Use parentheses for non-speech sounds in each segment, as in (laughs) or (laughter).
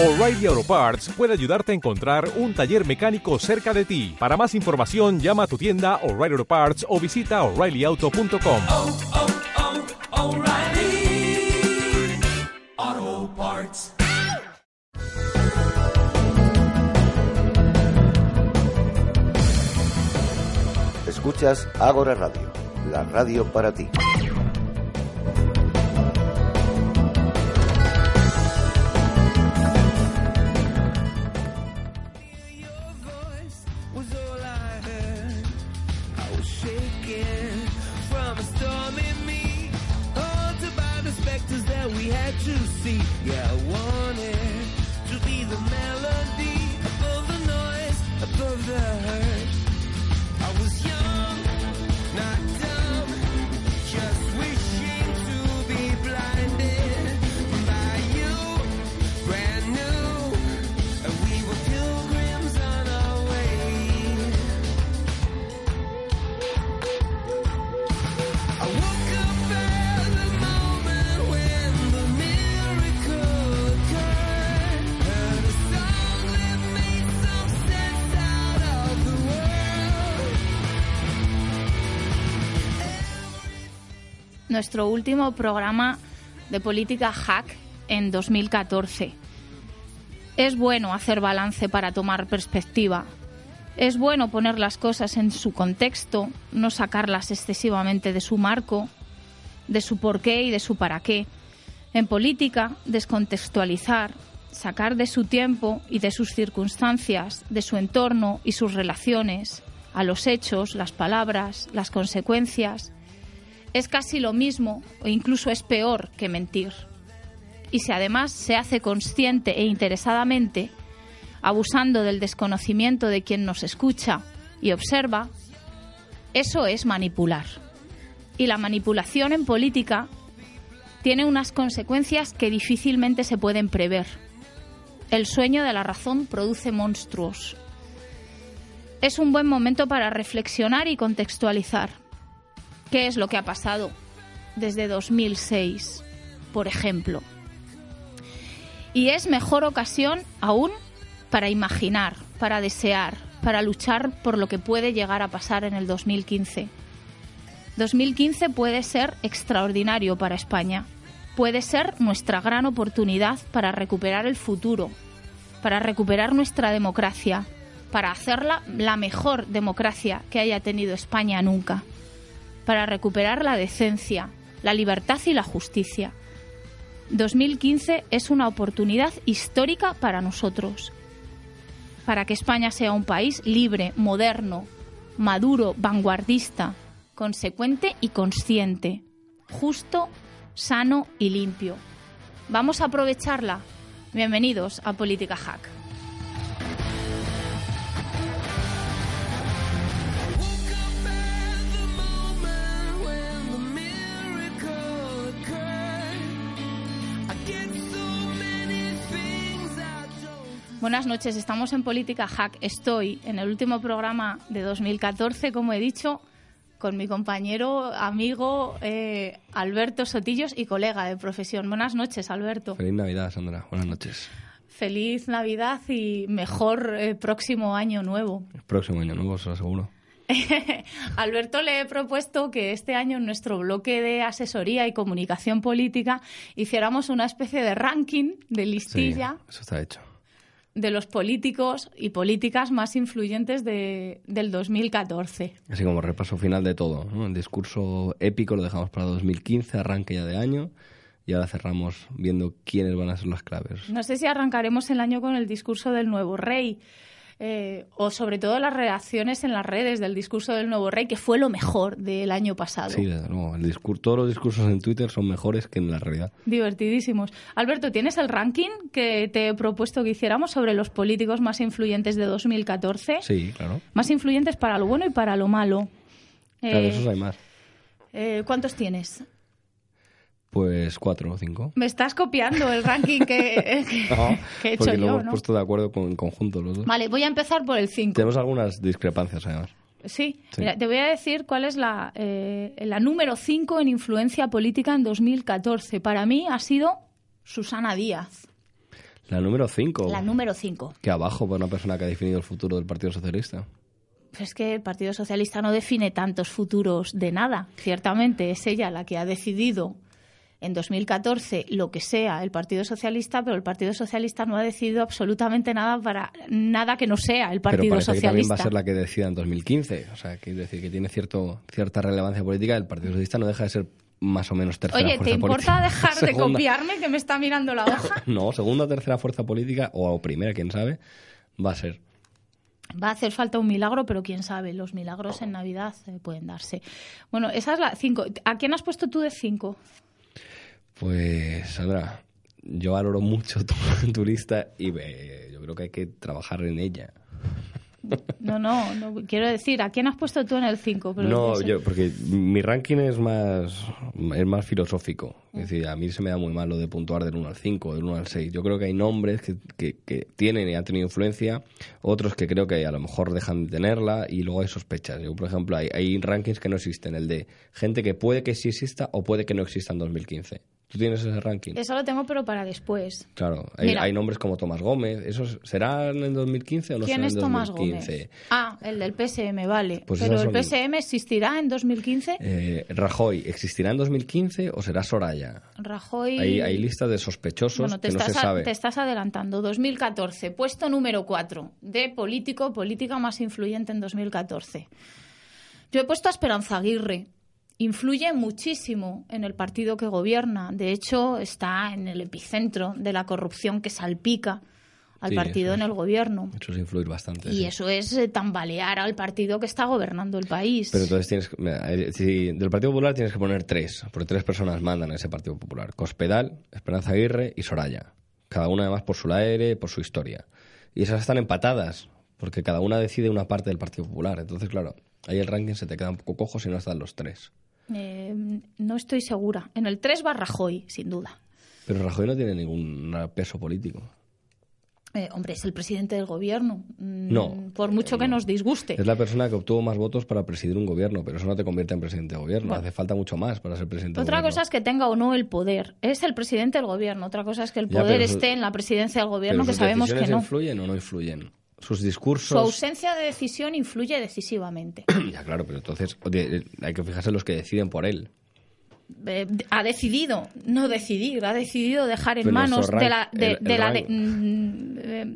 O'Reilly Auto Parts puede ayudarte a encontrar un taller mecánico cerca de ti. Para más información, llama a tu tienda O'Reilly Auto Parts o visita oreillyauto.com. oh, oh, Parts. Escuchas Ágora Radio, la radio para ti. See. Yeah, nuestro último programa de política hack en 2014. Es bueno hacer balance para tomar perspectiva. Es bueno poner las cosas en su contexto, no sacarlas excesivamente de su marco, de su porqué y de su para qué. En política, descontextualizar, sacar de su tiempo y de sus circunstancias, de su entorno y sus relaciones, a los hechos, las palabras, las consecuencias, es casi lo mismo o incluso es peor que mentir. Y si además se hace consciente e interesadamente, abusando del desconocimiento de quien nos escucha y observa, eso es manipular. Y la manipulación en política tiene unas consecuencias que difícilmente se pueden prever. El sueño de la razón produce monstruos. Es un buen momento para reflexionar y contextualizar. ¿Qué es lo que ha pasado desde 2006, por ejemplo? Y es mejor ocasión aún para imaginar, para desear, para luchar por lo que puede llegar a pasar en el 2015. 2015 puede ser extraordinario para España. Puede ser nuestra gran oportunidad para recuperar el futuro, para recuperar nuestra democracia, para hacerla la mejor democracia que haya tenido España nunca para recuperar la decencia, la libertad y la justicia. 2015 es una oportunidad histórica para nosotros, para que España sea un país libre, moderno, maduro, vanguardista, consecuente y consciente, justo, sano y limpio. Vamos a aprovecharla. Bienvenidos a Política Hack. Buenas noches, estamos en Política Hack. Estoy en el último programa de 2014, como he dicho, con mi compañero, amigo eh, Alberto Sotillos y colega de profesión. Buenas noches, Alberto. Feliz Navidad, Sandra. Buenas noches. Feliz Navidad y mejor eh, próximo año nuevo. El próximo año nuevo, os lo aseguro. (laughs) Alberto le he propuesto que este año en nuestro bloque de asesoría y comunicación política hiciéramos una especie de ranking de Sí, listilla eso está hecho. De los políticos y políticas más influyentes de, del 2014. Así como repaso final de todo. ¿no? El discurso épico lo dejamos para 2015, arranque ya de año. Y ahora cerramos viendo quiénes van a ser las claves. No sé si arrancaremos el año con el discurso del nuevo rey. Eh, o sobre todo las reacciones en las redes del discurso del nuevo rey, que fue lo mejor del año pasado. Sí, luego. El todos los discursos en Twitter son mejores que en la realidad. Divertidísimos. Alberto, ¿tienes el ranking que te he propuesto que hiciéramos sobre los políticos más influyentes de 2014? Sí, claro. Más influyentes para lo bueno y para lo malo. Claro, Eh, esos hay más. eh, ¿Cuántos tienes? Pues cuatro o cinco. Me estás copiando el ranking que, que- (laughs) No, que he hecho porque lo yo, hemos ¿no? puesto de acuerdo con, en conjunto los dos. Vale, voy a empezar por el 5. Tenemos algunas discrepancias, además. Sí, Sí. Mira, te voy a decir cuál es la, eh, la número 5 en influencia política en 2014. Para mí ha sido Susana Díaz. La número 5. La número 5. Que abajo para una persona que ha definido el futuro del Partido Socialista. Es que el Partido Socialista no define tantos futuros de nada. Ciertamente es ella la que ha decidido en 2014 lo que sea el Partido Socialista, pero el Partido Socialista no ha decidido absolutamente nada para nada que no sea el Partido pero parece que también Socialista. va a ser la que decida en 2015. O sea, quiere decir que tiene cierto, cierta relevancia política. El Partido Socialista no deja de ser más o menos tercera Oye, fuerza ¿te importa política. (laughs) dejar de copiarme que me está mirando la hoja? (laughs) No, segunda o tercera fuerza política, o primera, quién sabe, va a ser. Va a hacer falta un milagro, pero quién sabe, los milagros en Navidad eh, pueden darse. Bueno, esa es la 5. ¿A quién has puesto tú de 5? Pues, Sandra, yo valoro mucho tu, (laughs) tu lista y eh, yo creo que hay que trabajar en ella. No, no, no, quiero decir, ¿a quién has puesto tú en el 5? No, yo, porque mi ranking es más, es más filosófico. Es decir, a mí se me da muy mal lo de puntuar del 1 al 5, del 1 al 6. Yo creo que hay nombres que, que, que tienen y han tenido influencia, otros que creo que a lo mejor dejan de tenerla y luego hay sospechas. Yo, por ejemplo, hay, hay rankings que no existen, el de gente que puede que sí exista o puede que no exista en 2015. ¿Tú tienes ese ranking? Eso lo tengo, pero para después. Claro, hay, hay nombres como Tomás Gómez. ¿Esos serán en 2015 o no ¿Quién serán es en Tomás 2015? Gómez? Ah, el del PSM, vale. Pues pero el PSM existirá en 2015. Eh, Rajoy, ¿existirá en 2015 o será Soraya? Rajoy. Hay, hay listas de sospechosos Bueno, te que no se estás, a- sabe. te estás adelantando. 2014, puesto número 4 de político, política más influyente en 2014. Yo he puesto a Esperanza Aguirre. Influye muchísimo en el partido que gobierna. De hecho, está en el epicentro de la corrupción que salpica al Sí, partido en el gobierno. Eso es influir bastante. Y sí. eso es eh, tambalear al partido que está gobernando el país. Pero entonces tienes que- eh, si del Partido Popular tienes que poner tres, porque tres personas mandan a ese Partido Popular. Cospedal, Esperanza Aguirre y Soraya. Cada una además por su aire, por su historia. Y esas están empatadas, porque cada una decide una parte del Partido Popular. Entonces, claro, ahí el ranking se te queda un poco cojo si no están los tres. Eh, no estoy segura. En el 3 va Rajoy, sin duda. Pero Rajoy no tiene ningún peso político. Eh, hombre, es el presidente del gobierno. Mm, No, Por mucho eh, que no. nos disguste. Es la persona que obtuvo más votos para presidir un gobierno, pero eso no te convierte en presidente de gobierno. Bueno. Hace falta mucho más para ser presidente de Otra gobierno. cosa es que tenga o no el poder. Es el presidente del gobierno. Otra cosa es que el poder esté en la presidencia del gobierno, Pero que sus sabemos que no. influyen o no influyen? Sus Su ausencia de decisión influye decisivamente. (clears throat) ya, claro, pero entonces oye, hay que fijarse en los que deciden por él. Eh, ha decidido no decidir, ha decidido dejar en Pero manos de la, de, la, de, mm, eh,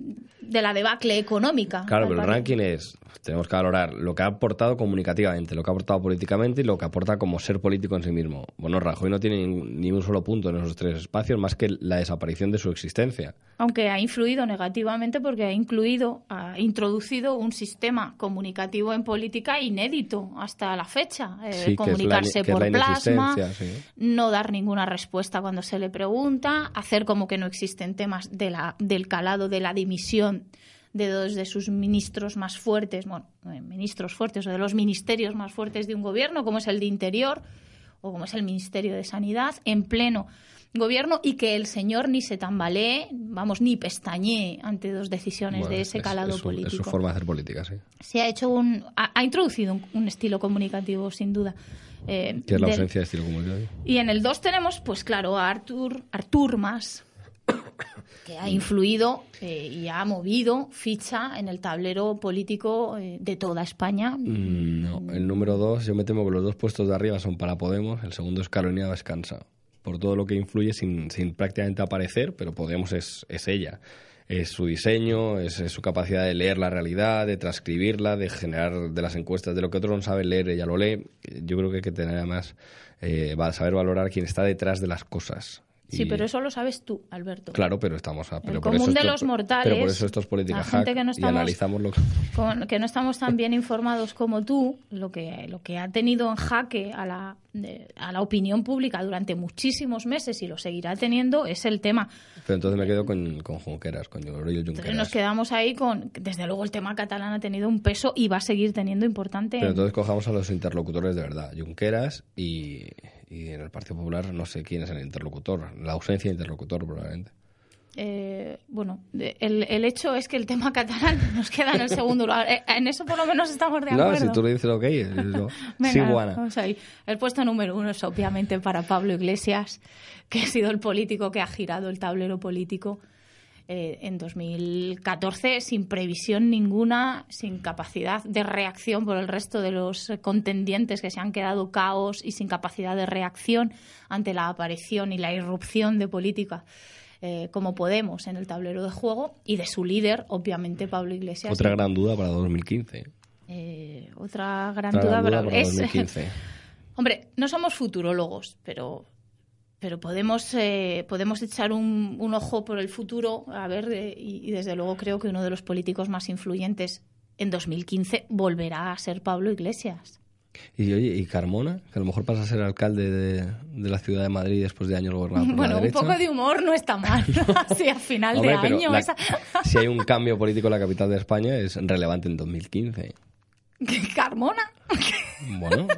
de la debacle económica. Claro, pero el ranking es, tenemos que valorar lo que ha aportado comunicativamente, lo que ha aportado políticamente y lo que aporta como ser político en sí mismo. Bueno, Rajoy no tiene ni, un solo punto en esos tres espacios más que la desaparición de su existencia. aunque ha influido negativamente porque ha incluido, ha introducido un sistema comunicativo en política inédito hasta la fecha. Eh, Sí, que es la- comunicarse es por la plasma, sí. no dar ninguna respuesta cuando se le pregunta, hacer como que no existen temas de la, del calado de la dimisión de dos de sus ministros más fuertes, bueno, eh, ministros fuertes o de los ministerios más fuertes de un gobierno, como es el de Interior o como es el Ministerio de Sanidad, en pleno gobierno y que el señor ni se tambalee, vamos, ni pestañee ante dos decisiones Bueno, de ese es- calado es su- político. Es su forma de hacer política, sí. Se ha hecho un, ha, ha introducido un, un estilo comunicativo, sin duda. eh, Que es la del- ausencia de estilo comunicativo. y en el 2 tenemos, pues claro, a Artur, Artur Mas, que ha influido eh, y ha movido ficha en el tablero político eh, de toda España. Mm, No, el número dos, yo me temo que los dos puestos de arriba son para Podemos, el segundo es Carolina Descansa, por todo lo que influye sin, sin prácticamente aparecer, pero Podemos es, es ella. Es su diseño, es, es su capacidad de leer la realidad, de transcribirla, de generar de las encuestas, de lo que otro no sabe leer, ella lo lee. Yo creo que hay que tener además, eh, saber valorar quién está detrás de las cosas. Sí, Y- pero eso lo sabes tú, Alberto. Claro, pero estamos a, pero El por común eso de esto- los mortales, Pero por eso esto es política la gente hack que no y estamos- analizamos lo Con- que no estamos tan bien informados como tú, lo que, lo que ha tenido en jaque a la, de- a la opinión pública durante muchísimos meses y lo seguirá teniendo es el tema. Pero entonces me quedo con, con Junqueras, con Oriol Junqueras. nos quedamos ahí con, desde luego el tema catalán ha tenido un peso y va a seguir teniendo importante. Pero entonces cojamos a los interlocutores de verdad, Junqueras y, y en el Partido Popular no sé quién es el interlocutor, la ausencia de interlocutor probablemente. Eh, bueno, el, el hecho es que el tema catalán (laughs) nos queda en el segundo lugar. Eh, En eso por lo menos estamos de No, acuerdo. si tú le dices ok, es eso. (laughs) Venga, sí. El puesto número uno es obviamente para Pablo Iglesias, que ha sido el político que ha girado el tablero político eh, en 2014 sin previsión ninguna, sin capacidad de reacción por el resto de los contendientes que se han quedado caos y sin capacidad de reacción ante la aparición y la irrupción de política. eh, como Podemos en el tablero de juego y de su líder, obviamente Pablo Iglesias. Otra gran duda para 2015. Eh, otra gran Otra duda gran para- duda para es- 2015. (laughs) Hombre, no somos futurólogos, pero, pero podemos, eh, podemos echar un, un ojo por el futuro, a ver, eh, y, y desde luego creo que uno de los políticos más influyentes en 2015 volverá a ser Pablo Iglesias. Y oye, ¿y Carmona? Que a lo mejor pasa a ser alcalde de, de la ciudad de Madrid después de años gobernado por Bueno, la un poco de humor no está mal, así (laughs) a final Hombre, de año. la- esa- (laughs) si hay un cambio político en la capital de España es relevante en 2015. Carmona. Bueno,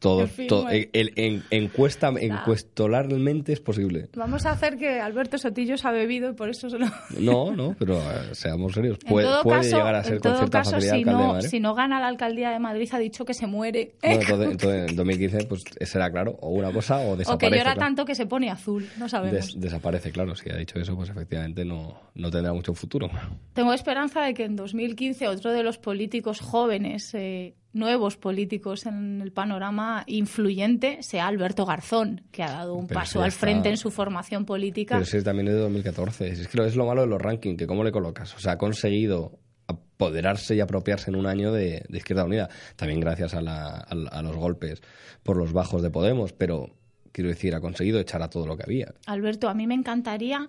todo, todo- el- en- encuesta, encuestolarmente es posible. Vamos a hacer que Alberto Sotillo se ha bebido y por eso se lo... (laughs) No, no, pero eh, seamos serios. Puede, puede caso, llegar a ser en con todo cierta caso facilidad si, alcalde de no, Madrid. si no gana la alcaldía de Madrid, ha dicho que se muere. Bueno, (laughs) entonces, entonces en 2015 pues será claro, o una cosa o o que desaparece. llora claro. tanto que se pone azul, no sabemos. Des- desaparece, claro. Si ha dicho eso, pues efectivamente no, no tendrá mucho futuro. Tengo esperanza de que en 2015 otro de los políticos jóvenes, eh, nuevos políticos en el panorama influyente, sea Alberto Garzón, que ha dado un Pero paso al está- frente en su formación política. Pero si también es de 2014. Si es que es lo malo de los rankings, que cómo le colocas. O sea, ha conseguido apoderarse y apropiarse en un año de, de Izquierda Unida. También gracias a, la- a a los golpes por los bajos de Podemos, pero quiero decir, ha conseguido echar a todo lo que había. Alberto, a mí me encantaría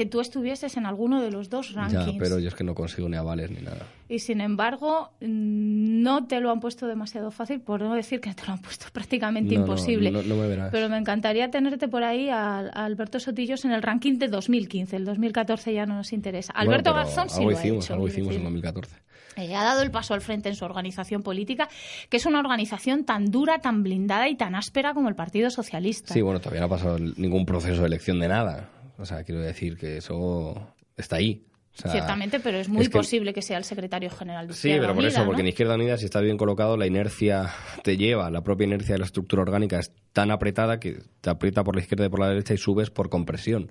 que tú estuvieses en alguno de los dos rankings. Ya, pero yo es que no consigo ni avales ni nada. Y sin embargo, no te lo han puesto demasiado fácil, por no decir que te lo han puesto (laughs) prácticamente No, imposible. no- no me verás. Pero me encantaría tenerte por ahí a, a Alberto Sotillos en el ranking de 2015. El 2014 ya no nos interesa. Bueno, Alberto pero Garzón sí lo ha hicimos, hecho. algo hicimos en decir. 2014. Eh, ha dado el paso al frente en su organización política, que es una organización tan dura, tan blindada y tan áspera como el Partido Socialista. Sí, bueno, todavía no ha pasado ningún proceso de elección de nada. O sea, quiero decir que eso está ahí. O sea, Ciertamente, pero es muy es que- posible que sea el secretario general de Sí, Izquierda pero por Unida, eso, porque ¿no? en Izquierda Unida, si estás bien colocado, la inercia te lleva, la propia inercia de la estructura orgánica es tan apretada que te aprieta por la izquierda y por la derecha y subes por compresión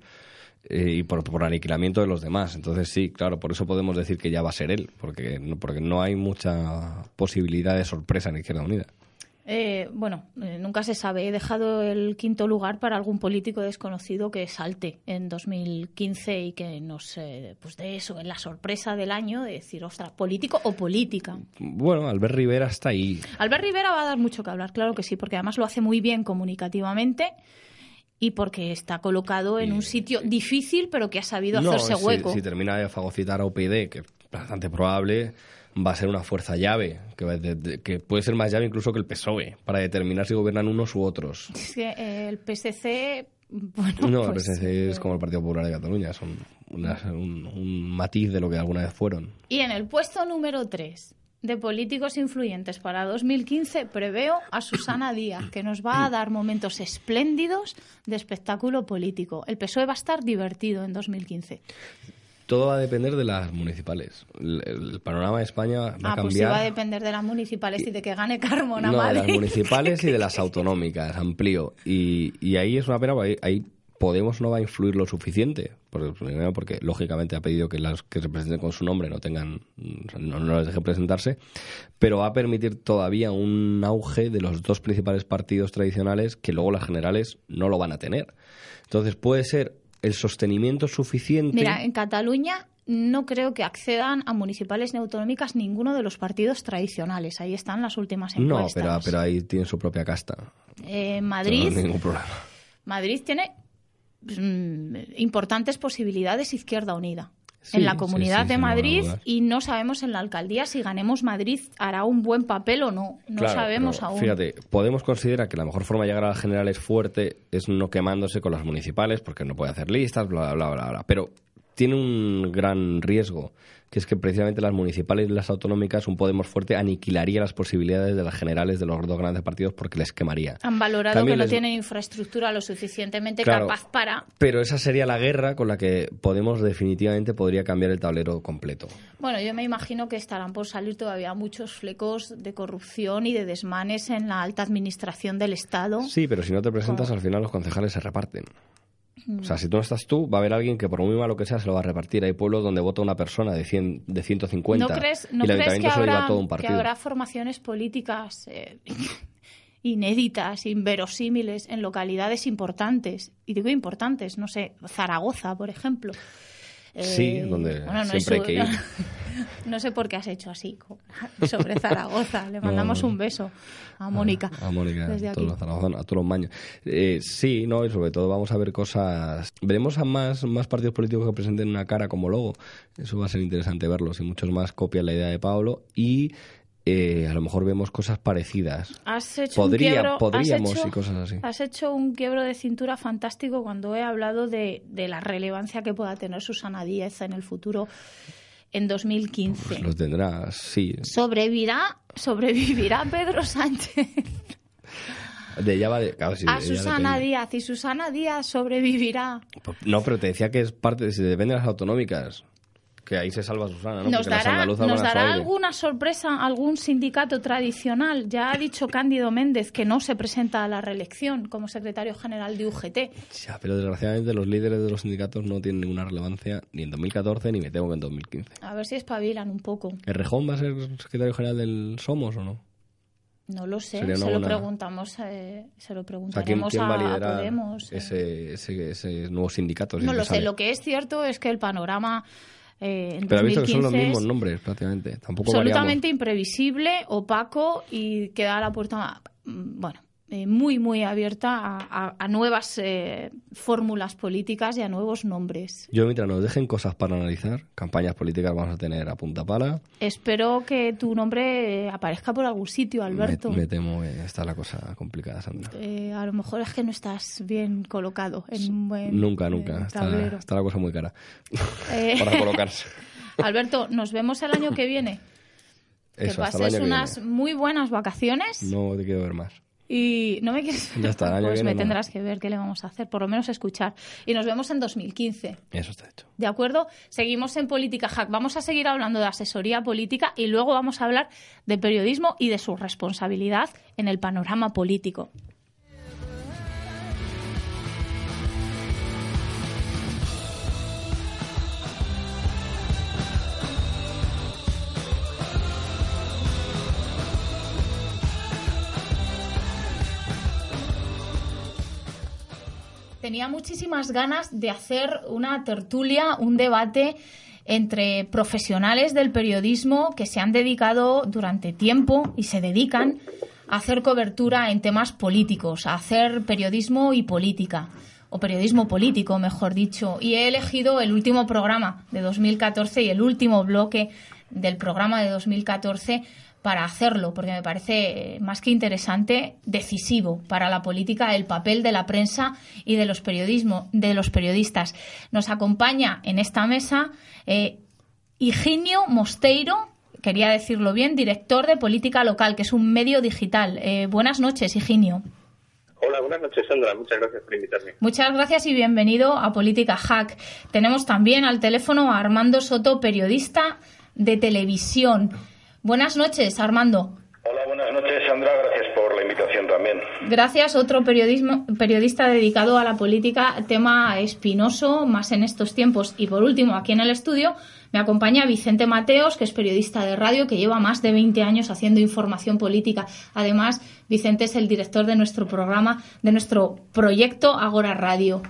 eh, y por, por aniquilamiento de los demás. Entonces, sí, claro, por eso podemos decir que ya va a ser él, porque no, porque no hay mucha posibilidad de sorpresa en Izquierda Unida. Eh, bueno, eh, nunca se sabe. He dejado el quinto lugar para algún político desconocido que salte en 2015 y que nos, eh, pues de eso, en la sorpresa del año, de decir, ostras, político o política. Bueno, Albert Rivera está ahí. Albert Rivera va a dar mucho que hablar, claro que sí, porque además lo hace muy bien comunicativamente y porque está colocado en un sitio difícil, pero que ha sabido No, hacerse hueco. Si, termina de fagocitar a UPyD, que es bastante probable, va a ser una fuerza llave, que, va de- de- que puede ser más llave incluso que el PSOE, para determinar si gobiernan unos u otros. (laughs) Es que, eh, el PSC, bueno, No, el pues, PSC es eh, como el Partido Popular de Cataluña, son una- un, un matiz de lo que alguna vez fueron. Y en el puesto número 3 de políticos influyentes para 2015 preveo a Susana (coughs) Díaz, que nos va a dar momentos espléndidos de espectáculo político. El PSOE va a estar divertido en 2015. Todo va a depender de las municipales. El, el panorama de España va Ah, a pues sí cambiar. va a depender de las municipales y de que gane Carmona No, de las municipales y de (laughs) las autonómicas, amplío. Y, y ahí es una pena, porque ahí, Podemos no va a influir lo suficiente. Por- Primero porque, lógicamente, ha pedido que las que se presenten con su nombre no tengan, no, no les deje presentarse, pero va a permitir todavía un auge de los dos principales partidos tradicionales que luego las generales no lo van a tener. Entonces puede ser el sostenimiento suficiente. Mira, en Cataluña no creo que accedan a municipales ni autonómicas ninguno de los partidos tradicionales. Ahí están las últimas no, encuestas. pero, pero ahí tiene su propia casta. Eh, No Madrid, hay ningún problema. Madrid tiene mm, importantes posibilidades Izquierda Unida. Sí, en la sí, comunidad sí, de lugar a Madrid y no sabemos en la alcaldía si ganemos Madrid hará un buen papel o no. No Claro, sabemos aún. Fíjate, Podemos considerar que la mejor forma de llegar a las generales fuerte es no quemándose con las municipales, porque no puede hacer listas, bla, bla, bla, bla. Pero tiene un gran riesgo, que es que precisamente las municipales y las autonómicas, un Podemos fuerte aniquilaría las posibilidades de las generales de los dos grandes partidos porque les quemaría. Han valorado que no tienen infraestructura lo suficientemente Claro. capaz para. Pero esa sería la guerra con la que Podemos definitivamente podría cambiar el tablero completo. Bueno, yo me imagino que estarán por salir todavía muchos flecos de corrupción y de desmanes en la alta administración del Estado. Sí, pero si no te presentas, al final los concejales se reparten. O sea, si tú no estás tú, va a haber alguien que por muy malo que sea se lo va a repartir. Hay pueblos donde vota una persona de, 100, de 150 ¿No crees, no y el crees que, habrá, todo un que partido. habrá formaciones políticas eh, (laughs) inéditas, inverosímiles en localidades importantes? Y digo importantes, no sé, Zaragoza, por ejemplo. Sí, Eh, donde bueno, no siempre hay que ir. (laughs) (laughs) No sé por qué has hecho así sobre Zaragoza. Le (laughs) mandamos no. un beso a Mónica. A Mónica, desde a aquí. todos los Zaragozanos, a todos los maños. Eh, sí, no, y sobre todo vamos a ver cosas. Veremos a más, más partidos políticos que presenten una cara como logo. Eso va a ser interesante verlo. Si muchos más copian la idea de Pablo y eh, a lo mejor vemos cosas parecidas. Has hecho Podría- un quiebro, has podríamos hecho- y cosas así. Has hecho un quiebro de cintura fantástico cuando he hablado de, de la relevancia que pueda tener Susana Díaz en el futuro en 2015. Pues lo tendrás, sí. ¿Sobrevivirá, sobrevivirá (laughs) Pedro Sánchez De ella va de, claro, sí, a Susana. Díaz y Susana Díaz sobrevivirá? Pues, No, pero te decía que es parte, si depende de las autonómicas. Que ahí se salva Susana, ¿no? ¿Nos Porque dará, nos alguna sorpresa algún sindicato tradicional? Ya ha dicho Cándido Méndez que no se presenta a la reelección como secretario general de UGT. Ya, pero desgraciadamente los líderes de los sindicatos no tienen ninguna relevancia ni en 2014 ni me temo que en 2015. A ver si espabilan un poco. ¿El Rejón va a ser secretario general del Somos o no? No lo sé, se lo preguntamos, eh, se lo O sea, ¿quién, preguntaremos quién a a, Podemos. eh. ese, ese, ese nuevo sindicato? si no lo sé, lo que es cierto es que el panorama eh, en Pero ha visto que son los 2015 mismos es nombres prácticamente. Tampoco absolutamente imprevisible, opaco y que da la puerta, mm, bueno, eh, muy, muy abierta a, a- a nuevas eh, fórmulas políticas y a nuevos nombres. Yo, mientras nos dejen cosas para analizar, campañas políticas vamos a tener a punta pala. Espero que tu nombre eh, aparezca por algún sitio, Alberto. Me, me temo que está la cosa complicada, Sandra. Eh, a lo mejor es que no estás bien colocado en un buen Nunca, eh, nunca. Está, está la cosa muy cara (laughs) Eh, para colocarse. (laughs) Alberto, nos vemos el año que viene. Que Eso, el pases que unas muy buenas vacaciones No te quiero ver más. Y no me quieres. Ya está, (laughs) pues me no. tendrás que ver qué le vamos a hacer, por lo menos escuchar. Y nos vemos en 2015. Eso está hecho. ¿De acuerdo? Seguimos en Política Hack. Vamos a seguir hablando de asesoría política y luego vamos a hablar de periodismo y de su responsabilidad en el panorama político. Tenía muchísimas ganas de hacer una tertulia, un debate entre profesionales del periodismo que se han dedicado durante tiempo y se dedican a hacer cobertura en temas políticos, a hacer periodismo y política, o periodismo político, mejor dicho. Y he elegido el último programa de 2014 y el último bloque del programa de 2014 para hacerlo, porque me parece más que interesante, decisivo para la política el papel de la prensa y de los periodismo, de los periodistas. Nos acompaña en esta mesa eh, Higinio Mosteiro, quería decirlo bien, director de política local, que es un medio digital. Eh, buenas noches, Higinio. Hola, buenas noches, Sandra. Muchas gracias por invitarme. Muchas gracias y bienvenido a Política Hack. Tenemos también al teléfono a Armando Soto, periodista de televisión. Buenas noches, Armando. Hola, buenas noches, Sandra. Gracias por la invitación también. Gracias, otro periodismo, periodista dedicado a la política, tema espinoso, más en estos tiempos. Y por último, aquí en el estudio me acompaña Vicente Mateos, que es periodista de radio, que lleva más de 20 años haciendo información política. Además, Vicente es el director de nuestro programa, de nuestro proyecto Agora Radio.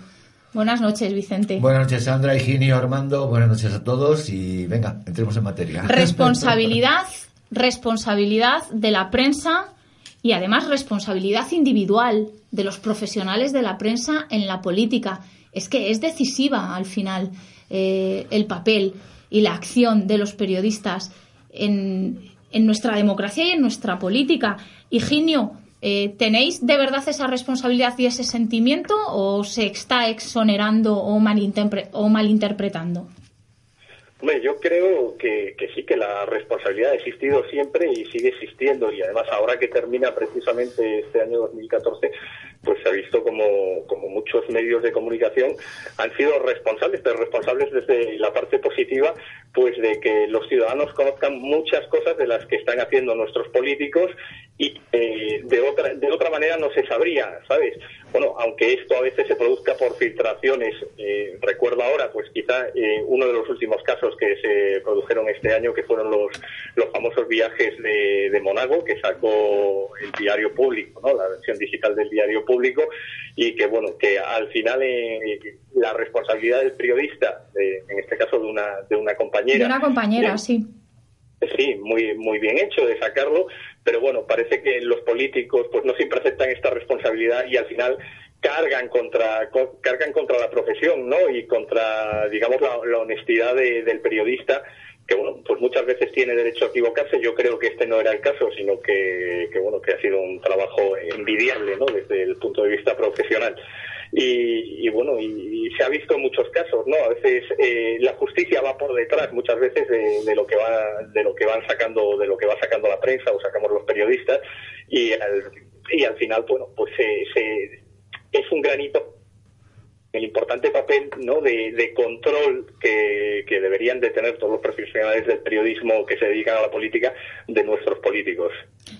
Buenas noches, Vicente. Buenas noches, Sandra, Higinio, Armando. Buenas noches a todos y venga, entremos en materia. Responsabilidad, responsabilidad de la prensa y además responsabilidad individual de los profesionales de la prensa en la política. Es que es decisiva al final eh, el papel y la acción de los periodistas en, en nuestra democracia y en nuestra política. Higinio, eh, ¿tenéis de verdad esa responsabilidad y ese sentimiento o se está exonerando o, malinterpre- o malinterpretando? Hombre, yo creo que, que sí, que la responsabilidad ha existido siempre y sigue existiendo. Y además, ahora que termina precisamente este año 2014, pues se ha visto como, como muchos medios de comunicación han sido responsables, pero responsables desde la parte positiva, pues de que los ciudadanos conozcan muchas cosas de las que están haciendo nuestros políticos y de otra de otra manera no se sabría, ¿sabes? Bueno, aunque esto a veces se produzca por filtraciones, eh, recuerdo ahora, pues quizá eh, uno de los últimos casos que se produjeron este año, que fueron los los famosos viajes de, de Monago, que sacó el diario público, ¿no? La versión digital del diario y que bueno, que al final eh, la responsabilidad del periodista, de- en este caso de una de una compañera, De una compañera, sí. Sí, muy muy bien hecho de sacarlo, pero bueno, parece que los políticos pues no siempre aceptan esta responsabilidad y al final cargan contra co- cargan contra la profesión, ¿no? Y contra digamos la, la honestidad de- del periodista que bueno, pues muchas veces tiene derecho a equivocarse. Yo creo que este no era el caso, sino que, que bueno, que ha sido un trabajo envidiable, ¿no? Desde el punto de vista profesional. Y, y bueno, y, se ha visto en muchos casos, ¿no? A veces eh, la justicia va por detrás, muchas veces de, de lo que va, de lo que van sacando, de lo que va sacando la prensa o sacamos los periodistas, y al, y al final, bueno, pues se, se- es un granito el importante papel ¿no? de, de control que, que deberían de tener todos los profesionales del periodismo que se dedican a la política de nuestros políticos.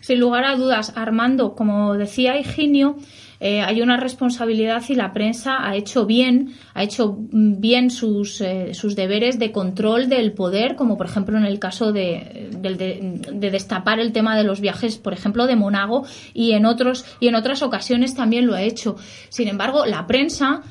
Sin lugar a dudas, Armando, como decía Higinio, eh, hay una responsabilidad y la prensa ha hecho bien, ha hecho bien sus, eh, sus deberes de control del poder, como por ejemplo en el caso de, de, de destapar el tema de los viajes, por ejemplo, de Monago, y en otros y en otras ocasiones también lo ha hecho. Sin embargo, la prensa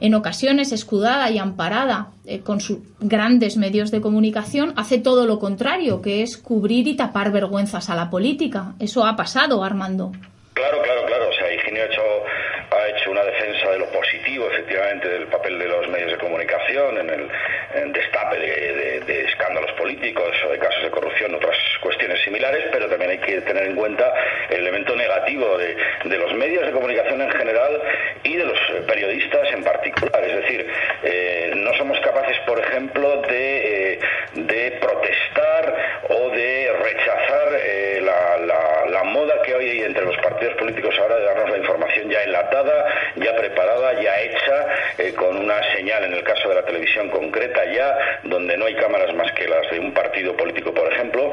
en ocasiones escudada y amparada eh, con sus grandes medios de comunicación, hace todo lo contrario, que es cubrir y tapar vergüenzas a la política. Eso ha pasado, Armando. Claro, claro, claro. O sea, Higinio ha hecho, ha hecho una defensa de positivo, efectivamente, del papel de los medios de comunicación en el destape de, escándalos políticos o de casos de corrupción, otras cuestiones similares, pero también hay que tener en cuenta el elemento negativo de, los medios de comunicación en general y de los periodistas en particular. Es decir, eh, no somos capaces, por ejemplo, de, eh, protestar o de rechazar eh, la, la- la moda que hoy hay entre los partidos políticos ahora de darnos la información ya enlatada, ya preparada, ya hecha, eh, con una señal en el caso de la televisión concreta ya, donde no hay cámaras más que las de un partido político, por ejemplo,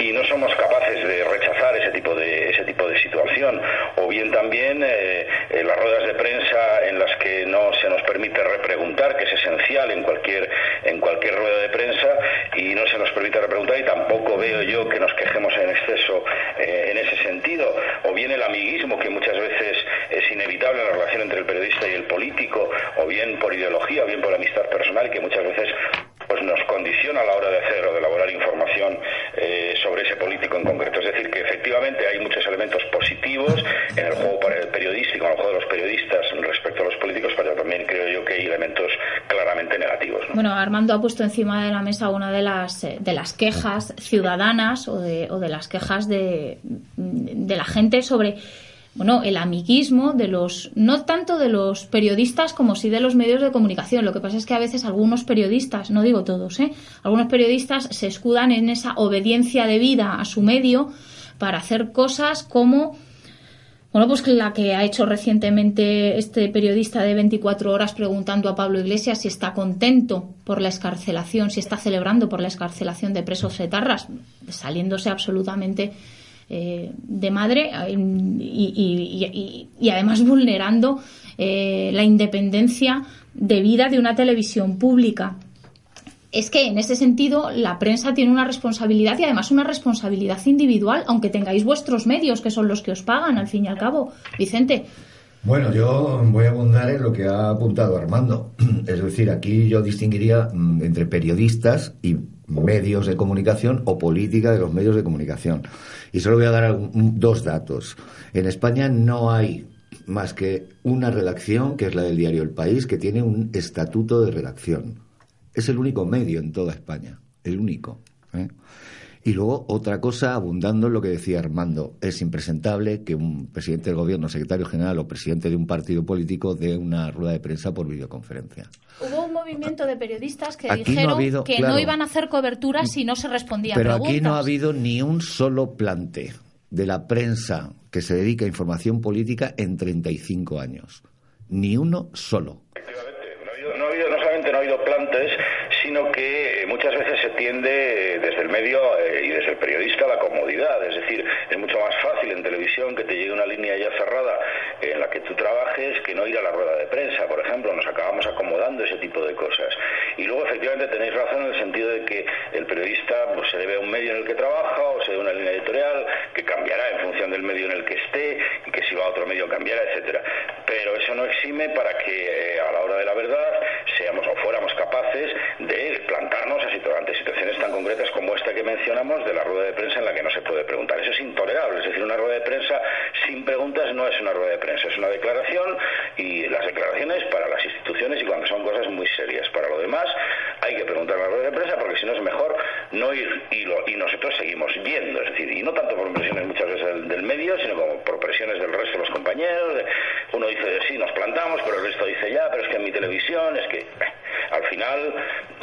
y no somos capaces de rechazar ese tipo de ese tipo de situación, o bien también eh, las ruedas de prensa en las que no se nos permite repreguntar, que es esencial en cualquier en cualquier rueda de prensa, y no se nos permite repreguntar y tampoco veo yo que nos quejemos en exceso eh, en ese sentido, o bien el amiguismo que muchas veces es inevitable en la relación entre el periodista y el político, o bien por ideología, o bien por amistad personal, y que muchas veces pues nos condiciona a la hora de hacer o de elaborar información eh, sobre ese político en concreto. Es decir, que efectivamente hay muchos elementos positivos en el juego para el periodístico, en el juego de los periodistas respecto a los políticos, pero también creo yo que hay elementos claramente negativos. Ha puesto encima de la mesa una de las, eh, de las quejas ciudadanas o de, o de las quejas de, de la gente sobre bueno, el amiguismo de los, no tanto de los periodistas como sí de los medios de comunicación. Lo que pasa es que a veces algunos periodistas, no digo todos, ¿eh? algunos periodistas se escudan en esa obediencia debida a su medio para hacer cosas como bueno, pues la que ha hecho recientemente este periodista de 24 horas preguntando a Pablo Iglesias si está contento por la escarcelación, si está celebrando por la escarcelación de presos etarras, saliéndose absolutamente eh, de madre eh, y, además vulnerando eh, la independencia de vida de una televisión pública es que en ese sentido la prensa tiene una responsabilidad y además una responsabilidad individual, aunque tengáis vuestros medios, que son los que os pagan al fin y al cabo. Vicente, Bueno, yo voy a abundar en lo que ha apuntado Armando. (clears throat) Es decir, aquí yo distinguiría mm, entre periodistas y medios de comunicación o política de los medios de comunicación. Y solo voy a dar algún- dos datos. En España no hay más que una redacción, que es la del diario El País, que tiene un estatuto de redacción. Es el único medio en toda España, el único. ¿eh? Y luego otra cosa, abundando en lo que decía Armando, es impresentable que un presidente del gobierno, secretario general o presidente de un partido político dé una rueda de prensa por videoconferencia. hubo un movimiento de periodistas que Aquí no ha dijeron habido- que claro. no iban a hacer cobertura si no se respondían Pero preguntas. aquí no ha habido ni un solo plante de la prensa que se dedica a información política en 35 años. Ni uno solo. Efectivamente, no ha, habido, no ha habido- no solamente no ha habido plantes, sino que eh, muchas veces se tiende eh, desde el medio eh, y desde el periodista la comodidad. Es decir, es mucho más fácil en televisión que te llegue una línea ya cerrada en la que tú trabajes que no ir a la rueda de prensa, por ejemplo. Nos acabamos acomodando ese tipo de cosas. Y luego, efectivamente, tenéis razón en el sentido de que el periodista pues, se debe a un medio en el que trabaja o se debe a una línea editorial que cambiará en función del medio en el que esté y que si va a otro medio cambiará, etcétera. Pero eso no exime para que eh, a la hora de la verdad seamos o fuéramos capaces de plantarnos ante situaciones tan concretas como esta que mencionamos de la rueda de prensa en la que no se puede preguntar. Eso es intolerable. Es decir, una rueda de prensa sin preguntas no es una rueda de prensa, es una declaración y las declaraciones para las instituciones y cuando son cosas muy serias. Para lo demás, hay que preguntar en la rueda de prensa porque si no es mejor no ir y, y nosotros seguimos yendo. Es decir, y no tanto por presiones muchas veces del, medio, sino como por presiones del resto de los compañeros. Uno dice, sí, nos plantamos, pero el resto dice, ya, pero es que en mi televisión, es que al final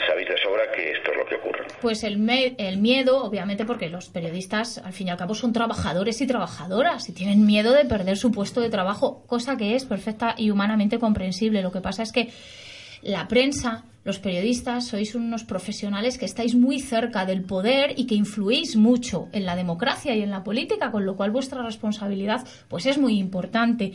sabéis de sobra que esto es lo que ocurre. Pues el, me- el miedo, obviamente, porque los periodistas, al fin y al cabo, son trabajadores y trabajadoras y tienen miedo de perder su puesto de trabajo, cosa que es perfecta y humanamente comprensible. Lo que pasa es que la prensa, los periodistas, sois unos profesionales que estáis muy cerca del poder y que influís mucho en la democracia y en la política, con lo cual vuestra responsabilidad pues es muy importante.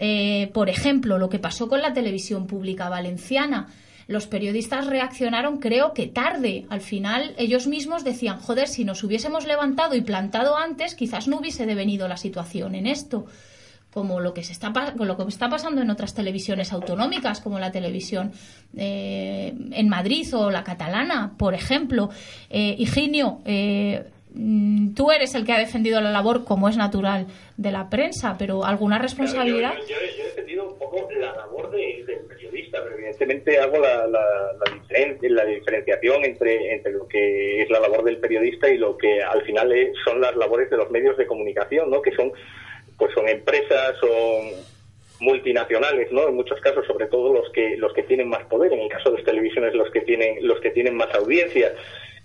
Eh, por ejemplo, lo que pasó con la televisión pública valenciana. Los periodistas reaccionaron, creo que tarde. Al final, ellos mismos decían, joder, si nos hubiésemos levantado y plantado antes, quizás no hubiese devenido la situación en esto como lo que se está lo que está pasando en otras televisiones autonómicas como la televisión eh, en Madrid o la catalana por ejemplo. Eh, Higinio eh, mm, tú eres el que ha defendido la labor como es natural de la prensa pero alguna responsabilidad Yo, yo- yo he defendido un poco la labor de- del evidentemente hago la, la- la diferen- la diferenciación entre, entre lo que es la labor del periodista y lo que al final es- son las labores de los medios de comunicación, ¿no? que son, pues son empresas, son multinacionales, ¿no? En muchos casos, sobre todo los que los que tienen más poder. En el caso de las televisiones, los que tienen los que tienen más audiencia.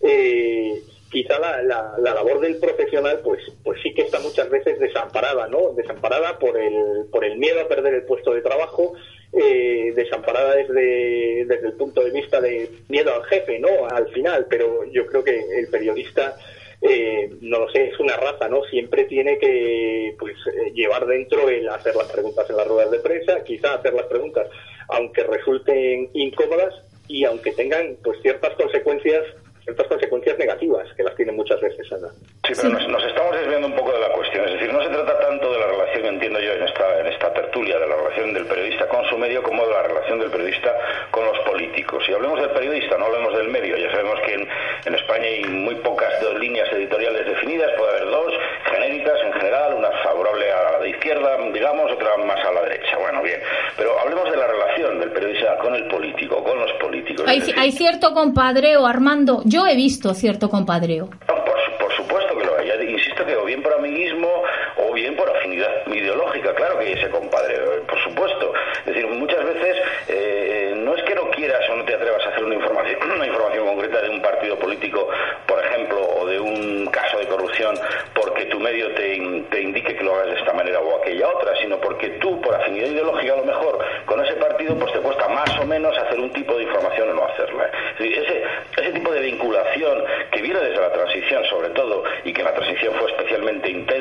Eh, quizá la, la, la labor del profesional, pues pues sí que está muchas veces desamparada, ¿no? Desamparada por el por el miedo a perder el puesto de trabajo, eh, desamparada desde desde el punto de vista de miedo al jefe, ¿no? Al final, pero yo creo que el periodista eh, no lo sé, es una raza, ¿no? Siempre tiene que pues eh, llevar dentro el hacer las preguntas en las ruedas de prensa, quizá hacer las preguntas, aunque resulten incómodas y aunque tengan pues ciertas consecuencias, ciertas consecuencias negativas, que las tienen muchas veces, Ana. Sí, pero nos, nos estamos desviando un poco de la cuestión. Es decir, no se trata tanto de la relación, entiendo yo, en esta, en esta tertulia, de la relación del periodista con su medio, como de la relación del periodista con los políticos. Si hablemos del periodista, no hablemos del medio. Ya sabemos que en, en España hay muy pocas dos líneas editoriales definidas. Puede haber dos, genéricas en general, una favorable a la izquierda, digamos, otra más a la derecha. Bueno, bien. Pero hablemos de la relación del periodista con el político, con los políticos. hay, hay cierto compadreo Armando yo he visto cierto compadreo No, por, por supuesto que lo hay. Insisto que o bien por amiguismo o bien por afinidad ideológica, claro que ese compadre, eh, por supuesto. Es decir, muchas veces eh, no es que no quieras o no te atrevas a hacer una información, (clears throat) una información concreta de un partido político, por ejemplo, o de un caso de corrupción, porque tu medio te, te indique que lo hagas de esta manera o aquella otra, sino porque tú, por afinidad ideológica, a lo mejor con ese partido, pues te cuesta más o menos hacer un tipo de información o no hacerla. Ese, ese tipo de vinculación que viene desde la transición, sobre todo, y que la transición fue especialmente intensa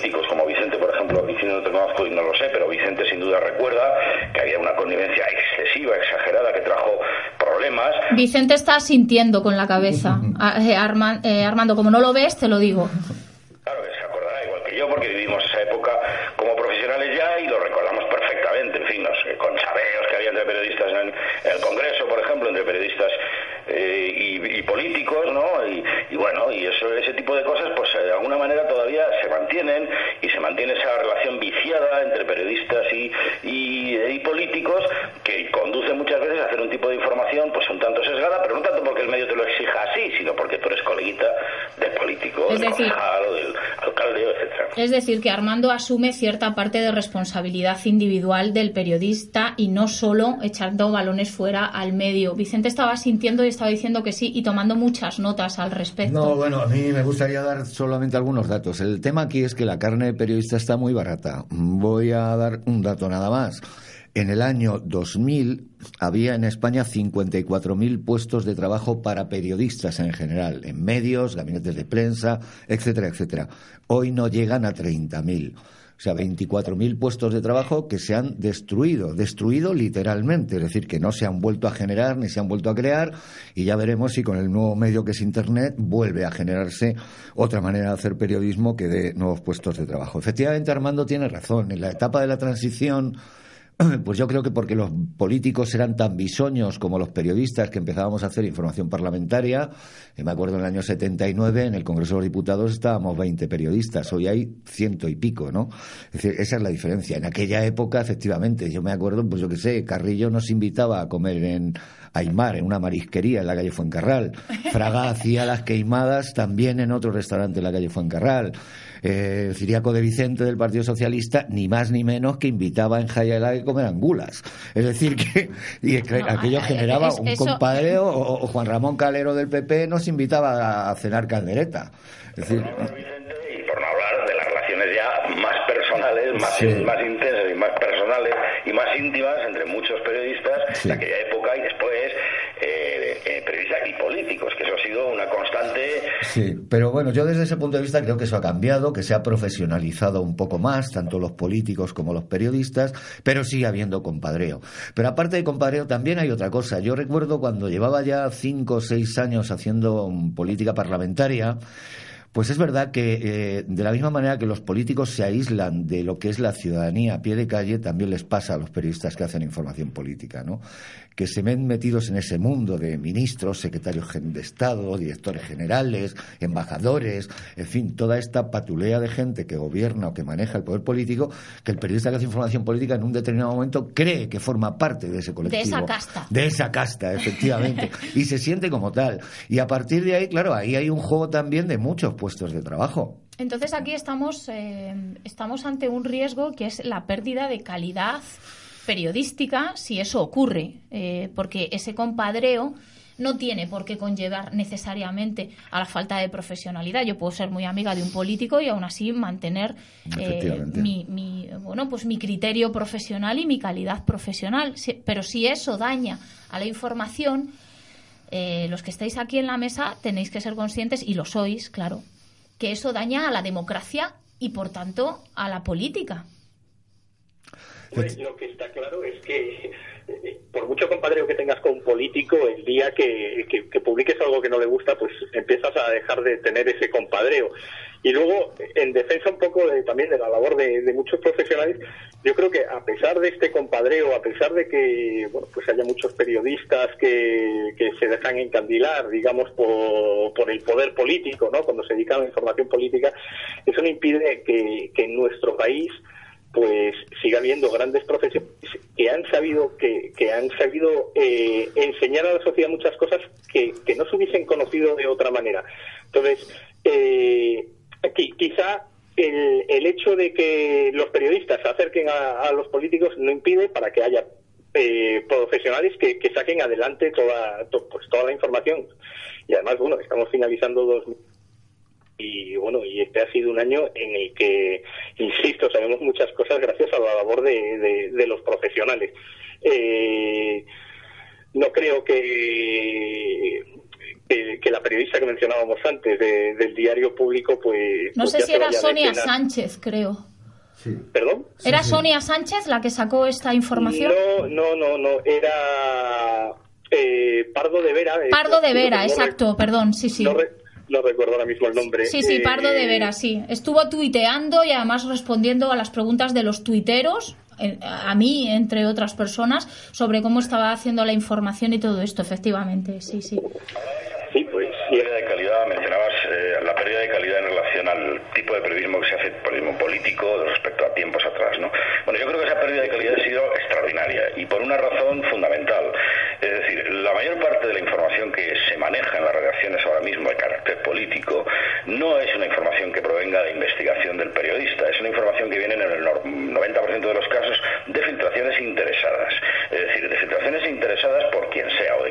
políticos, como Vicente, por ejemplo, Vicente no te conozco y no lo sé, pero Vicente sin duda recuerda que había una connivencia excesiva, exagerada, que trajo problemas. Vicente está sintiendo con la cabeza A- (laughs) eh, eh, Armando como no lo ves te lo digo Claro que se acordará igual que yo, porque vivimos esa época como profesionales ya y lo recordamos perfectamente. En fin, no sé, con chaveos que había entre periodistas en, en el Congreso, por ejemplo, entre periodistas eh, y, y políticos, ¿no? Y, y bueno, y eso, ese tipo de cosas, pues eh, de alguna manera todavía se mantienen y se mantiene esa relación viciada entre periodistas y, y, y políticos que conduce muchas veces a hacer un tipo de información, pues un tanto sesgada, pero no tanto porque el medio te lo exija así, sino porque tú eres coleguita del político, Es del decir- concejal o del alcalde, etcétera. Es decir, que Armando asume cierta parte de responsabilidad individual del periodista y no solo echando balones fuera al medio. Vicente estaba sintiendo y estaba diciendo que sí y tomando muchas notas al respecto. No, bueno, a mí me gustaría dar solamente algunos datos. El tema aquí es que la carne de periodista está muy barata. Voy a dar un dato nada más. En el año 2000 había en España 54.000 puestos de trabajo para periodistas en general, en medios, gabinetes de prensa, etcétera, etcétera. Hoy no llegan a 30.000. O sea, 24.000 puestos de trabajo que se han destruido, destruido literalmente, es decir, que no se han vuelto a generar ni se han vuelto a crear y ya veremos si con el nuevo medio que es Internet vuelve a generarse otra manera de hacer periodismo que de nuevos puestos de trabajo. Efectivamente, Armando tiene razón. En la etapa de la transición (clears throat) pues yo creo que porque los políticos eran tan bisoños como los periodistas que empezábamos a hacer información parlamentaria. Eh, me acuerdo en el año 79 en el Congreso de los Diputados estábamos 20 periodistas, hoy hay ciento y pico, ¿no? Es decir, esa es la diferencia. En aquella época, efectivamente, yo me acuerdo, pues yo qué sé, Carrillo nos invitaba a comer en Aymar, en una marisquería en la calle Fuencarral. Fraga hacía las queimadas también en otro restaurante en la calle Fuencarral eh, Ciriaco de Vicente del Partido Socialista, ni más ni menos que invitaba en Jayalá a comer angulas. Es decir, que y aquello generaba es- un eso- compadreo, o, o Juan Ramón Calero del PP nos invitaba a cenar caldereta. Es decir, y por no hablar de las relaciones ya más personales, más, Sí. más intensas y más personales y más íntimas entre muchos periodistas Sí. de aquella época y después eh, eh, periodistas y políticos, que eso ha sido una constante Sí, pero bueno, yo desde ese punto de vista creo que eso ha cambiado, que se ha profesionalizado un poco más, tanto los políticos como los periodistas, pero sigue habiendo compadreo. Pero aparte de compadreo también hay otra cosa. Yo recuerdo cuando llevaba ya cinco o seis años haciendo política parlamentaria, pues es verdad que eh, de la misma manera que los políticos se aíslan de lo que es la ciudadanía a pie de calle, también les pasa a los periodistas que hacen información política, ¿no? Que se ven metidos en ese mundo de ministros, secretarios de Estado, directores generales, embajadores, en fin, toda esta patulea de gente que gobierna o que maneja el poder político, que el periodista que hace información política en un determinado momento cree que forma parte de ese colectivo. esa casta. De esa casta, efectivamente. (laughs) y se siente como tal. Y a partir de ahí, claro, ahí hay un juego también de muchos puestos de trabajo. Entonces aquí estamos, eh, estamos ante un riesgo que es la pérdida de calidad periodística si eso ocurre, eh, porque ese compadreo no tiene por qué conllevar necesariamente a la falta de profesionalidad. Yo puedo ser muy amiga de un político y aún así mantener eh, mi, mi, bueno, pues mi criterio profesional y mi calidad profesional. Si- pero si eso daña a la información, eh, los que estáis aquí en la mesa tenéis que ser conscientes, y lo sois, claro, que eso daña a la democracia y, por tanto, a la política. Hombre, lo que está claro es que eh, por mucho compadreo que tengas con un político, el día que, que- que publiques algo que no le gusta, pues empiezas a dejar de tener ese compadreo. Y luego, en defensa un poco de- también de la labor de, de muchos profesionales, yo creo que a pesar de este compadreo, a pesar de que bueno, pues haya muchos periodistas que, que se dejan encandilar, digamos, por, por el poder político, ¿no? cuando se dedican a la información política, eso no impide que, que en nuestro país pues siga habiendo grandes profesionales que han sabido que, que han sabido eh, enseñar a la sociedad muchas cosas que, que no se hubiesen conocido de otra manera. Entonces eh, qui- quizá el, el hecho de que los periodistas se acerquen a, los políticos no impide para que haya eh, profesionales que, que saquen adelante toda to- pues toda la información. Y además bueno estamos finalizando dos y bueno, y este ha sido un año en el que, insisto, sabemos muchas cosas gracias a la labor de, de- de los profesionales. Eh, no creo que, que, que la periodista que mencionábamos antes de- del diario público, pues... No pues sé si era Sonia Sánchez, creo. ¿Perdón? ¿Era Sonia Sánchez la que sacó esta información? No, no, no, no, era eh, Pardo de Vera. Pardo de Vera, no exacto, perdón, sí, sí. No, no recuerdo ahora mismo el nombre. Sí, sí, Eh, Pardo de Vera, sí. Estuvo tuiteando y además respondiendo a las preguntas de los tuiteros, eh, a mí, entre otras personas, sobre cómo estaba haciendo la información y todo esto, efectivamente, sí, sí. Sí, pues pérdida de calidad, mencionabas eh, la pérdida de calidad en relación al tipo de periodismo que se hace, periodismo político, respecto a tiempos atrás, ¿no? Bueno, yo creo que esa pérdida de calidad ha sido extraordinaria y por una razón fundamental. Es decir, la mayor parte de la información que se maneja en las redacciones ahora mismo de carácter político no es una información que provenga de investigación del periodista, es una información que viene en el nor- 90% de los casos de filtraciones interesadas. Es decir, de filtraciones interesadas por quien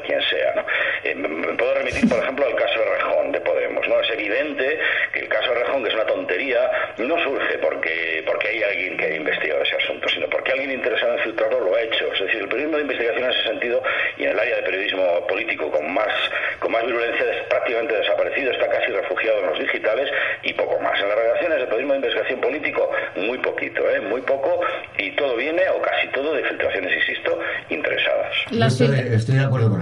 quien sea. Eh, me- puedo remitir, por ejemplo, al caso de Rejón de Podemos, ¿no? Es evidente que el caso de Rejón que es una tontería, no surge porque, porque hay alguien que haya investigado ese asunto, sino porque alguien interesado en filtrarlo lo ha hecho. Es decir, el periodismo de investigación en ese sentido y en el área de periodismo político con más, con más virulencia es prácticamente desaparecido, está casi refugiado en los digitales y poco más. En las redacciones de periodismo de investigación político, muy poquito, ¿eh? muy poco y todo viene, o casi todo, de filtraciones, insisto, interesadas. Estoy, estoy de acuerdo con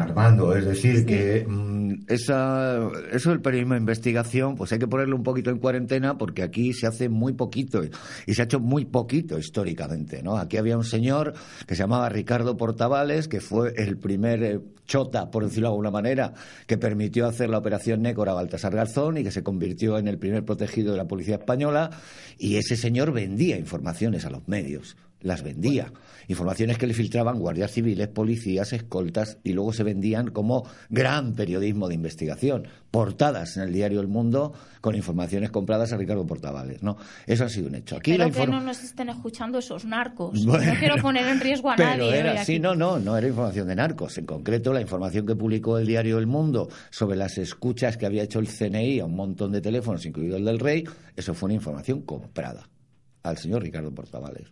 Es decir, que mm, esa, eso del periodismo de investigación, pues hay que ponerlo un poquito en cuarentena porque aquí se hace muy poquito y se ha hecho muy poquito históricamente, ¿no? Aquí había un señor que se llamaba Ricardo Portavales, que fue el primer eh, chota, por decirlo de alguna manera, que permitió hacer la operación Nécora a Baltasar Garzón y que se convirtió en el primer protegido de la policía española y ese señor vendía informaciones a los medios las vendía. Informaciones que le filtraban guardias civiles, policías, escoltas y luego se vendían como gran periodismo de investigación. Portadas en el diario El Mundo con informaciones compradas a Ricardo Portavales. ¿no? Eso ha sido un hecho. Aquí Pero que no nos estén escuchando esos narcos. Bueno. No quiero poner en riesgo a Pero nadie. era así, aquí. no, no, no era información de narcos. En concreto, la información que publicó el diario El Mundo sobre las escuchas que había hecho el CNI a un montón de teléfonos, incluido el del Rey, eso fue una información comprada al señor Ricardo Portavales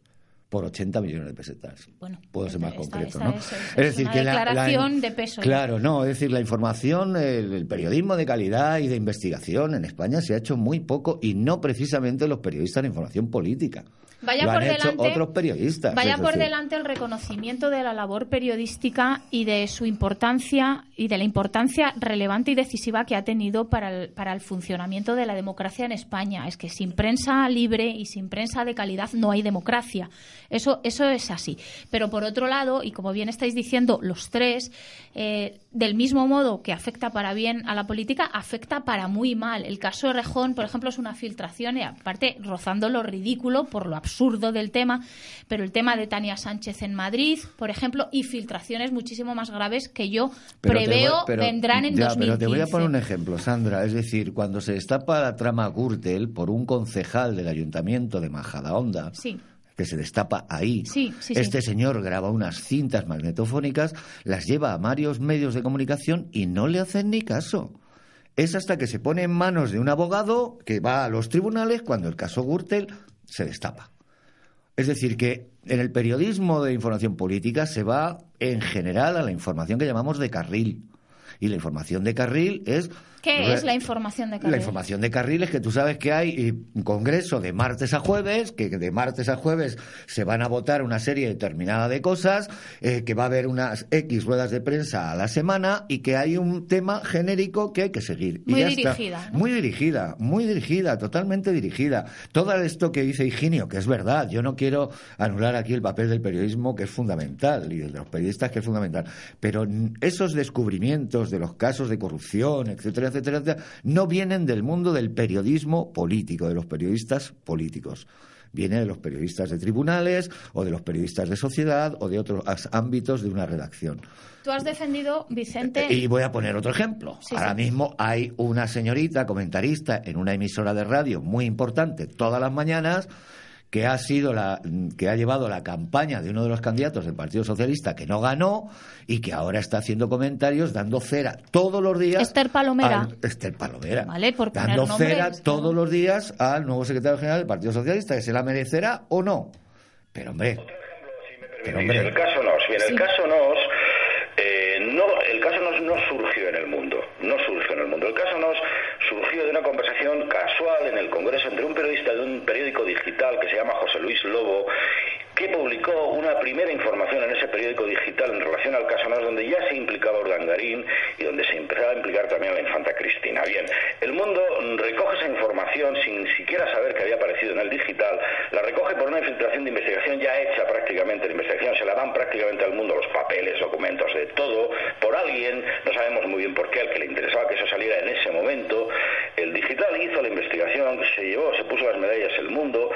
por 80 millones de pesetas. Bueno, Puedo ser más esta- concreto, esta ¿no? es- es una declaración de peso. Claro, no, es decir, la información, el, el periodismo de calidad y de investigación en España se ha hecho muy poco y no precisamente los periodistas de información política. Vaya Lo por han hecho delante- otros periodistas. Vaya por delante el reconocimiento de la labor periodística y de su importancia y de la importancia relevante y decisiva que ha tenido para el, para el funcionamiento de la democracia en España. Es que sin prensa libre y sin prensa de calidad no hay democracia. Eso, eso es así. Pero por otro lado, y como bien estáis diciendo los tres, eh, del mismo modo que afecta para bien a la política, afecta para muy mal. El caso de Rejón, por ejemplo, es una filtración y aparte rozando lo ridículo por lo absurdo del tema, pero el tema de Tania Sánchez en Madrid, por ejemplo, y filtraciones muchísimo más graves que yo Pero preveo voy- pero- vendrán en ya, 2015. Pero te voy a poner un ejemplo, Sandra. Es decir, cuando se destapa la trama Gürtel por un concejal del ayuntamiento de Majadahonda, Sí. que se destapa ahí. Sí, sí, sí. este señor graba unas cintas magnetofónicas, las lleva a varios medios de comunicación y no le hacen ni caso. Es hasta que se pone en manos de un abogado que va a los tribunales cuando el caso Gürtel se destapa. Es decir, que en el periodismo de información política se va en general a la información que llamamos de carril. Y la información de carril es... ¿Qué es la información de La carrera? información de carril es que tú sabes que hay eh, un congreso de martes a jueves, que de martes a jueves se van a votar una serie determinada de cosas, eh, que va a haber unas X ruedas de prensa a la semana y que hay un tema genérico que hay que seguir. Y Muy está. dirigida, ¿no? Muy dirigida, muy dirigida, totalmente dirigida. Todo esto que dice Higinio, que es verdad, yo no quiero anular aquí el papel del periodismo, que es fundamental, y de los periodistas, que es fundamental, pero esos descubrimientos de los casos de corrupción, etcétera, etcétera, etcétera, no vienen del mundo del periodismo político, de los periodistas políticos. Viene de los periodistas de tribunales o de los periodistas de sociedad o de otros ámbitos de una redacción. Tú has defendido, Vicente, Y voy a poner otro ejemplo. Sí, Ahora sí. mismo hay una señorita comentarista en una emisora de radio muy importante todas las mañanas que ha sido la que ha llevado la campaña de uno de los candidatos del Partido Socialista que no ganó y que ahora está haciendo comentarios dando cera todos los días Esther Palomera. al- Esther Palomera Vale, por dando nombres, cera todos los días al nuevo secretario general del Partido Socialista que se la merecerá o no pero hombre pero hombre el caso Nos. Bien, Sí. el caso Nos, eh, no, el caso Nos no surgió en el mundo, no surgió en el mundo. El caso Nos de una conversación casual en el Congreso entre un periodista de un periódico digital que se llama José Luis Lobo, que publicó una primera información en ese periódico digital en relación al caso Nos, donde ya se implicaba Urdangarín y donde se empezaba a implicar también a la infanta Cristina. Bien, el mundo recoge esa información sin siquiera saber que había aparecido en el digital, la recoge por una infiltración de investigación ya hecha prácticamente, la investigación se la dan prácticamente al mundo, los papeles, documentos, de todo, por alguien, no sabemos muy bien por qué, al que le interesaba que eso saliera en ese momento. El digital hizo la investigación, se llevó, se puso las medallas el mundo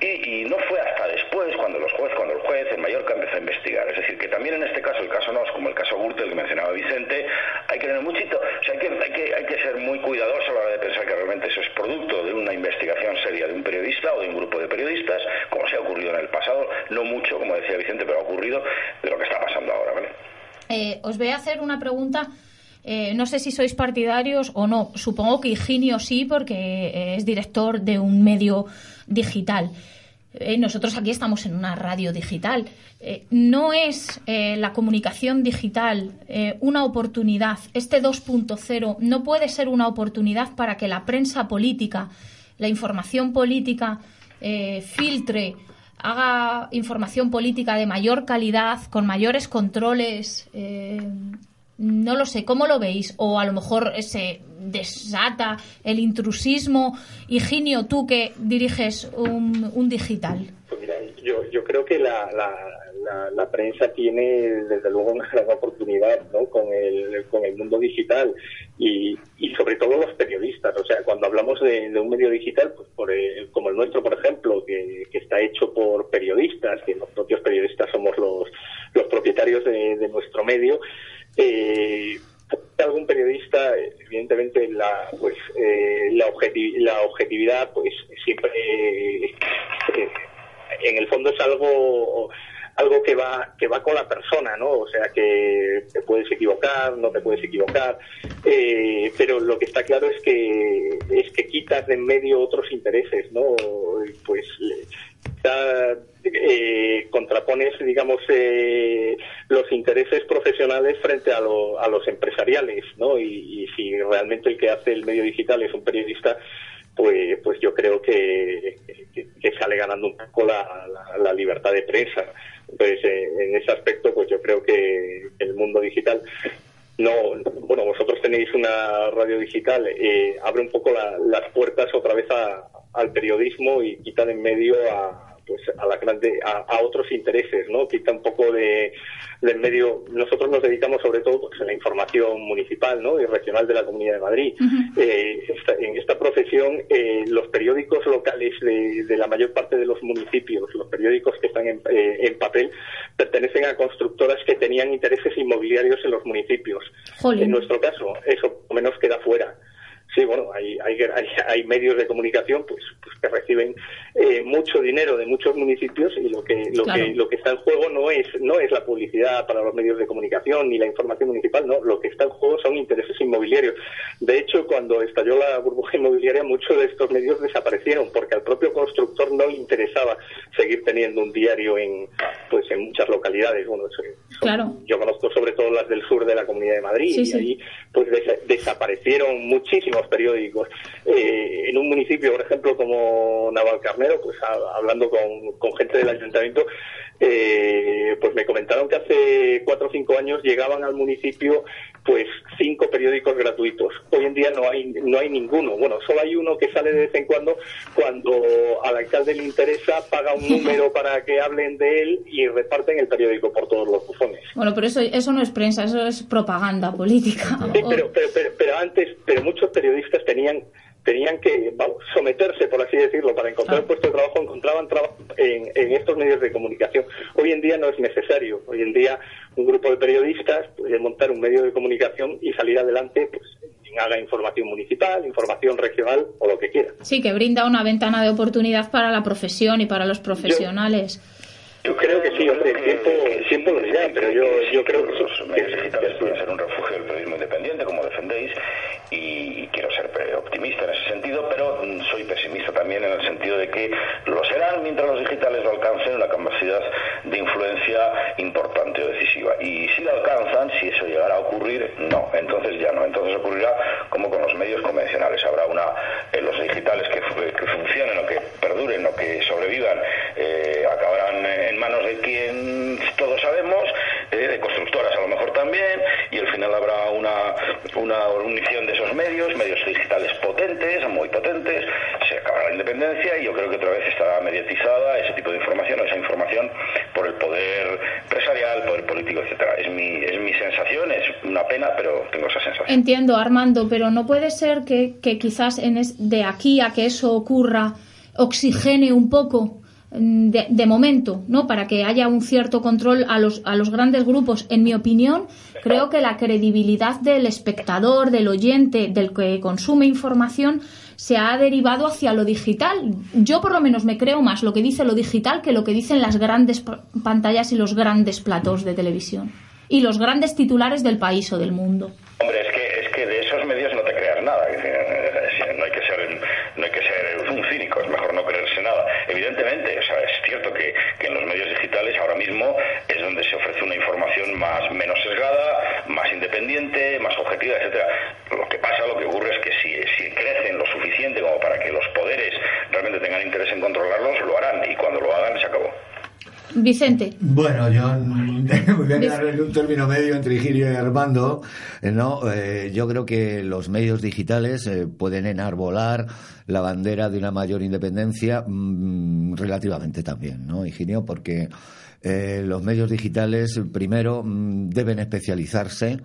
y, y no fue hasta después cuando los jueces, cuando el juez en Mallorca empezó a investigar. Es decir, que también en este caso, el caso Nos, como el caso Gürtel que mencionaba Vicente, hay que tener muchito, o sea, hay que, hay que, hay que ser muy cuidadoso a la hora de pensar que realmente eso es producto de una investigación seria de un periodista o de un grupo de periodistas, como se ha ocurrido en el pasado, no mucho, como decía Vicente, pero ha ocurrido de lo que está pasando ahora, ¿vale? Eh, os voy a hacer una pregunta Eh, no sé si sois partidarios o no. Supongo que Higinio sí, porque eh, es director de un medio digital. Eh, nosotros aquí estamos en una radio digital. Eh, no es eh, la comunicación digital una oportunidad. Este 2.0 no puede ser una oportunidad para que la prensa política, la información política, filtre, haga información política de mayor calidad, con mayores controles. Eh, no lo sé, ¿cómo lo veis? O a lo mejor se desata el intrusismo. Higinio, tú que diriges un, digital. Pues mira, yo, creo que la, la, la, la prensa tiene desde luego una gran oportunidad ¿no? con, el, con el mundo digital y, y sobre todo los periodistas. O sea, cuando hablamos de, un medio digital, pues por el- como el nuestro, por ejemplo, que, que está hecho por periodistas, que los propios periodistas somos los, los propietarios de nuestro medio, eh, algún periodista evidentemente la pues eh, la, objeti- la objetividad pues siempre eh, en el fondo es algo algo que va que va con la persona no o sea que te puedes equivocar no te puedes equivocar. Eh, pero lo que está claro es que es que quitas de en medio otros intereses no pues quizá, eh, contrapones, digamos, eh, los intereses profesionales frente a, lo- a los empresariales, ¿no? Y, si realmente el que hace el medio digital es un periodista, pues, pues yo creo que, sale ganando un poco la libertad de prensa. Entonces, eh, en ese aspecto, pues yo creo que el mundo digital no, bueno, vosotros tenéis una radio digital, eh, abre un poco la- las puertas otra vez a- al periodismo y quita de en medio a pues a la grande a, a otros intereses, ¿no? Quita un poco de, de en medio. Nosotros nos dedicamos sobre todo pues, a la información municipal, ¿no? Y regional de la Comunidad de Madrid. Eh, esta- en esta profesión, eh, los periódicos locales de, de la mayor parte de los municipios, los periódicos que están en, eh, en papel, pertenecen a constructoras que tenían intereses inmobiliarios en los municipios. Jolín. En nuestro caso, eso menos queda fuera. Sí, bueno, hay, hay, hay, hay medios de comunicación pues, pues que reciben eh, mucho dinero de muchos municipios y lo que lo Claro. que lo que está en juego no es no es la publicidad para los medios de comunicación ni la información municipal, no, lo que está en juego son intereses inmobiliarios. De hecho, cuando estalló la burbuja inmobiliaria, muchos de estos medios desaparecieron porque al propio constructor no interesaba seguir teniendo un diario en pues en muchas localidades. Bueno, eso- eso- Claro. yo conozco sobre todo las del sur de la Comunidad de Madrid Sí, y sí. ahí pues desa- desaparecieron muchísimos periódicos. Eh, en un municipio, por ejemplo, como Navalcarnero, pues hablando con, con gente del ayuntamiento, eh, pues me comentaron que hace cuatro o cinco años llegaban al municipio pues cinco periódicos gratuitos. Hoy en día no hay no hay ninguno. Bueno, solo hay uno que sale de vez en cuando cuando al alcalde le interesa, paga un (laughs) número para que hablen de él y reparten el periódico por todos los buzones. Bueno, pero eso, eso no es prensa, eso es propaganda política. Sí, pero, pero, pero antes, pero muchos periodistas tenían tenían que vamos, someterse, por así decirlo, para encontrar Ah. un puesto de trabajo, encontraban trabajo en, en estos medios de comunicación. Hoy en día no es necesario. Hoy en día un grupo de periodistas puede montar un medio de comunicación y salir adelante, pues, quien haga información municipal, información regional o lo que quiera. Sí, que brinda una ventana de oportunidad para la profesión y para los profesionales. Yo creo que sí, hombre, el tiempo, el tiempo lo dirá, pero yo, yo creo que ser un refugio del periodismo independiente, y quiero ser eh, optimista en ese sentido, pero mm, soy pesimista también en el sentido de que lo serán mientras los digitales no alcancen una capacidad de influencia importante o decisiva. Y si la alcanzan, si eso llegara a ocurrir, no, entonces ya no. Entonces ocurrirá como con los medios convencionales. Habrá una, eh, los digitales que, fu- que funcionen o que perduren o que sobrevivan, eh, acabarán eh, en manos de quien todos sabemos, de constructoras a lo mejor también, y al final habrá una, una unición de esos medios, medios digitales potentes, muy potentes, se acabará la independencia y yo creo que otra vez estará mediatizada ese tipo de información o esa información por el poder empresarial, poder político, etcétera. Es mi, es mi sensación, es una pena, pero tengo esa sensación. Entiendo, Armando, pero no puede ser que, que quizás en es- de aquí a que eso ocurra oxigene un poco Mm, de, momento, ¿no? Para que haya un cierto control a los, a los grandes grupos. En mi opinión, creo que la credibilidad del espectador, del oyente, del que consume información, se ha derivado hacia lo digital. Yo por lo menos me creo más lo que dice lo digital que lo que dicen las grandes pantallas y los grandes platos de televisión. Y los grandes titulares del país o del mundo. Hombre, es que, es que de esos medios no te creas nada. Eh, eh, no hay que ser, no hay que ser un cínico, es mejor no creerse nada. Evidentemente, es donde se ofrece una información más menos sesgada, más independiente, más objetiva, etcétera. Lo que pasa, lo que ocurre es que si, si crecen lo suficiente como para que los poderes realmente tengan interés en controlarlos, lo harán y cuando lo hagan se acabó. Vicente. Bueno, yo (laughs) voy a dar un término medio entre Girio y Armando. Eh, no, eh, yo creo que los medios digitales eh, pueden enarbolar la bandera de una mayor independencia mmm, relativamente también, ¿no, Higinio? Porque eh, los medios digitales, primero, mm, deben especializarse.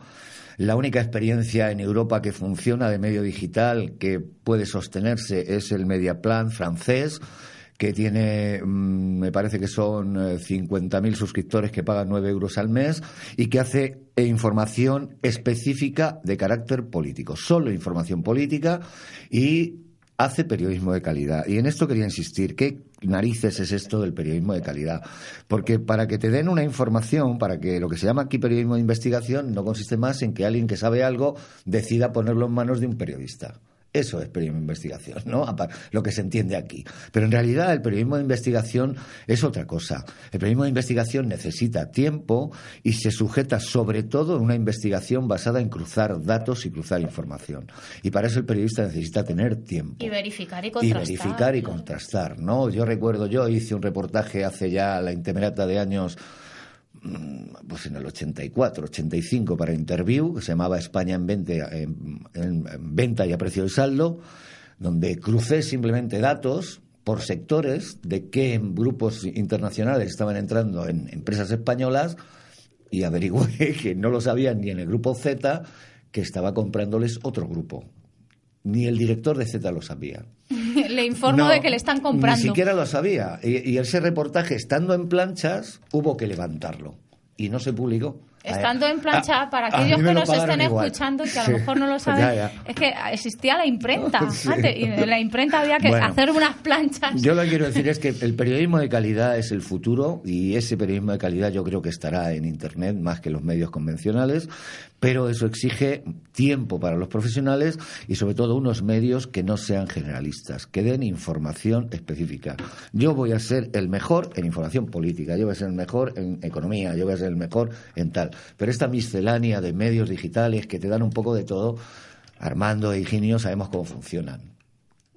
La única experiencia en Europa que funciona de medio digital que puede sostenerse es el Mediaplan francés, que tiene, mm, me parece que son eh, 50.000 suscriptores que pagan 9 euros al mes y que hace eh, información específica de carácter político, solo información política y hace periodismo de calidad. Y en esto quería insistir, ¿qué narices es esto del periodismo de calidad? Porque para que te den una información, para que lo que se llama aquí periodismo de investigación no consiste más en que alguien que sabe algo decida ponerlo en manos de un periodista. Eso es periodismo de investigación, ¿no? Lo que se entiende aquí. Pero en realidad el periodismo de investigación es otra cosa. El periodismo de investigación necesita tiempo y se sujeta sobre todo a una investigación basada en cruzar datos y cruzar información. Y para eso el periodista necesita tener tiempo. Y verificar y Y contrastar. verificar y contrastar, ¿no? Yo recuerdo, yo hice un reportaje hace ya la intemerata de años, pues en el 84, 85 para Interview, que se llamaba España en venta y a precio de saldo, donde crucé simplemente datos por sectores de qué grupos internacionales estaban entrando en empresas españolas y averigüé (laughs) que no lo sabían ni en el grupo Z que estaba comprándoles otro grupo. Ni el director de Z lo sabía. (laughs) le informo No, de que le están comprando. Ni siquiera lo sabía. Y, y ese reportaje, estando en planchas, hubo que levantarlo. Y no se publicó. Estando en A- plancha, a- para a mí aquellos que nos estén igual. escuchando y que a Sí. lo mejor no lo saben, Ya, ya. es que existía la imprenta. (laughs) Sí. antes, y en la imprenta había que Bueno. hacer unas planchas. Yo lo que quiero decir es que (laughs) el periodismo de calidad es el futuro y ese periodismo de calidad yo creo que estará en Internet más que los medios convencionales, pero eso exige tiempo para los profesionales y sobre todo unos medios que no sean generalistas, que den información específica. Yo voy a ser el mejor en información política, yo voy a ser el mejor en economía, yo voy a ser el mejor en tal, pero esta miscelánea de medios digitales que te dan un poco de todo, Armando e Higinio sabemos cómo funcionan.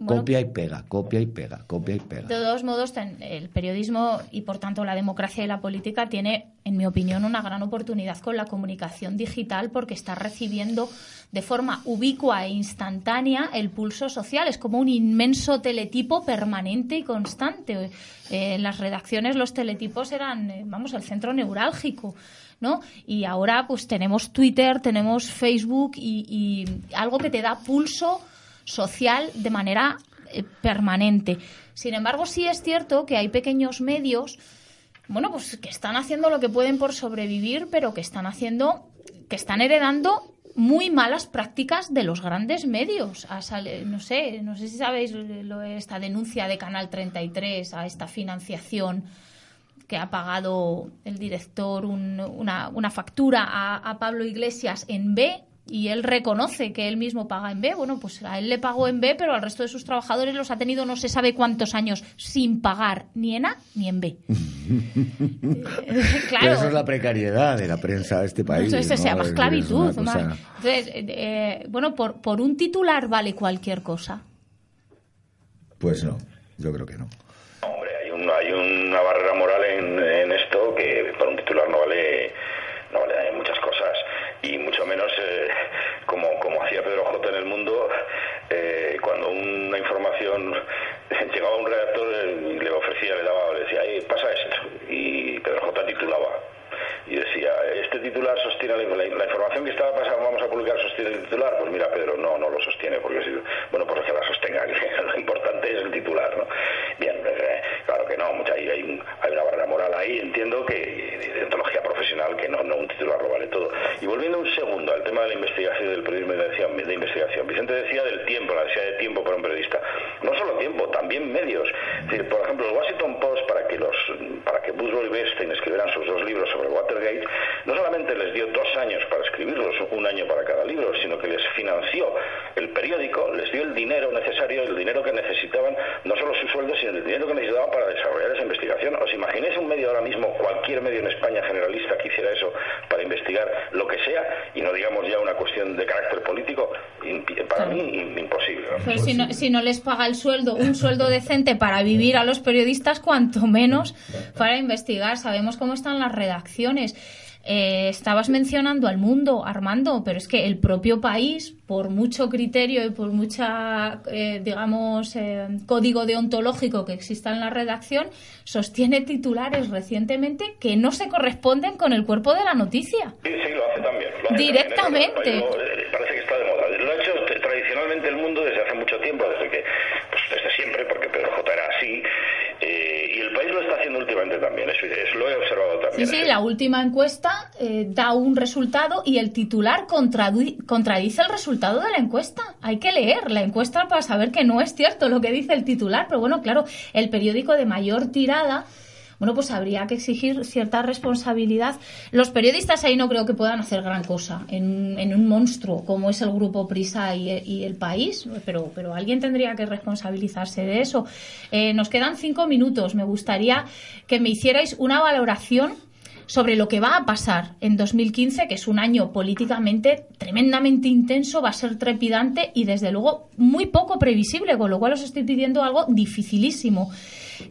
Bueno. Copia y pega, copia y pega, copia y pega. De todos modos, el periodismo y, por tanto, la democracia y la política tiene, en mi opinión, una gran oportunidad con la comunicación digital porque está recibiendo de forma ubicua e instantánea el pulso social. Es como un inmenso teletipo permanente y constante. Eh, en las redacciones los teletipos eran, eh, vamos, el centro neurálgico. ¿no? Y ahora pues tenemos Twitter, tenemos Facebook y, y algo que te da pulso social de manera eh, permanente. Sin embargo, sí es cierto que hay pequeños medios, bueno, pues que están haciendo lo que pueden por sobrevivir, pero que están haciendo, que están heredando muy malas prácticas de los grandes medios. No sé, no sé si sabéis lo- esta denuncia de Canal 33 a esta financiación que ha pagado el director un- una, una factura a, a Pablo Iglesias en B y él reconoce que él mismo paga en B. Bueno, pues a él le pagó en B, pero al resto de sus trabajadores los ha tenido no se sabe cuántos años sin pagar ni en A ni en B. (laughs) (laughs) Pero eso es la precariedad de la prensa de este país. Eso se ¿no? llama Es decir, es esclavitud. una cosa-. Entonces, eh, eh, bueno, por, por un titular vale cualquier cosa. Pues no, yo creo que no. Hombre, hay, un- hay una barrera moral en, en esto que para un titular no vale, no vale. Y mucho menos, eh, como, como hacía Pedro J. en el mundo, eh, cuando una información (laughs) llegaba a un redactor le ofrecía, le daba, le decía, "Ay, pasa esto. Y Pedro J. titulaba. Y decía, este titular sostiene la, la- información que estaba pasando, vamos a publicar, sostiene el titular. Pues mira, Pedro, no, no lo sostiene, porque si, bueno, pues que la sostenga, que (laughs) lo importante es el titular, ¿no? Bien, eh, claro que no, mucha, hay, hay, un- hay una barrera moral ahí, entiendo que de ontología profesional, que no, no un titular lo vale todo. Y volviendo de la investigación, del periodismo de investigación, Vicente decía del tiempo, la necesidad de tiempo para un periodista. No solo tiempo, también medios. Por ejemplo, el Washington Post, para que los para que y Bernstein escribieran sus dos libros sobre Watergate, no solamente les dio dos años para escribirlos, un año para cada libro, sino que les financió el periódico, les dio el dinero necesario, el dinero que necesitaban, no solo su sueldo, sino el dinero que necesitaban para desarrollar esa investigación. ¿Os imagináis un medio ahora mismo, cualquier medio en España generalista que hiciera eso investigar lo que sea, y no digamos ya una cuestión de carácter político, para mm, imposible. Pero si no, si no les paga el sueldo, un (laughs) sueldo decente para vivir a los periodistas, cuanto menos para investigar. Sabemos cómo están las redacciones. Eh, estabas mencionando al mundo, Armando, pero es que el propio país, por mucho criterio y por mucha, eh, digamos, eh, código deontológico que exista en la redacción, sostiene titulares recientemente que no se corresponden con el cuerpo de la noticia. Sí, sí, lo hace también. lo hace Directamente. también. Lo- lo- parece que está de moda. Lo ha hecho últimamente también, eso, eso lo he observado Sí, también. sí, la última encuesta eh, da un resultado y el titular contradice el resultado de la encuesta. Hay que leer la encuesta para saber que no es cierto lo que dice el titular, pero bueno, claro, el periódico de mayor tirada, bueno, pues habría que exigir cierta responsabilidad. Los periodistas ahí no creo que puedan hacer gran cosa en, en un monstruo como es el Grupo Prisa y, el país, pero, pero alguien tendría que responsabilizarse de eso. Eh, nos quedan cinco minutos. Me gustaría que me hicierais una valoración sobre lo que va a pasar en 2015, que es un año políticamente tremendamente intenso, va a ser trepidante y desde luego muy poco previsible, con lo cual os estoy pidiendo algo dificilísimo.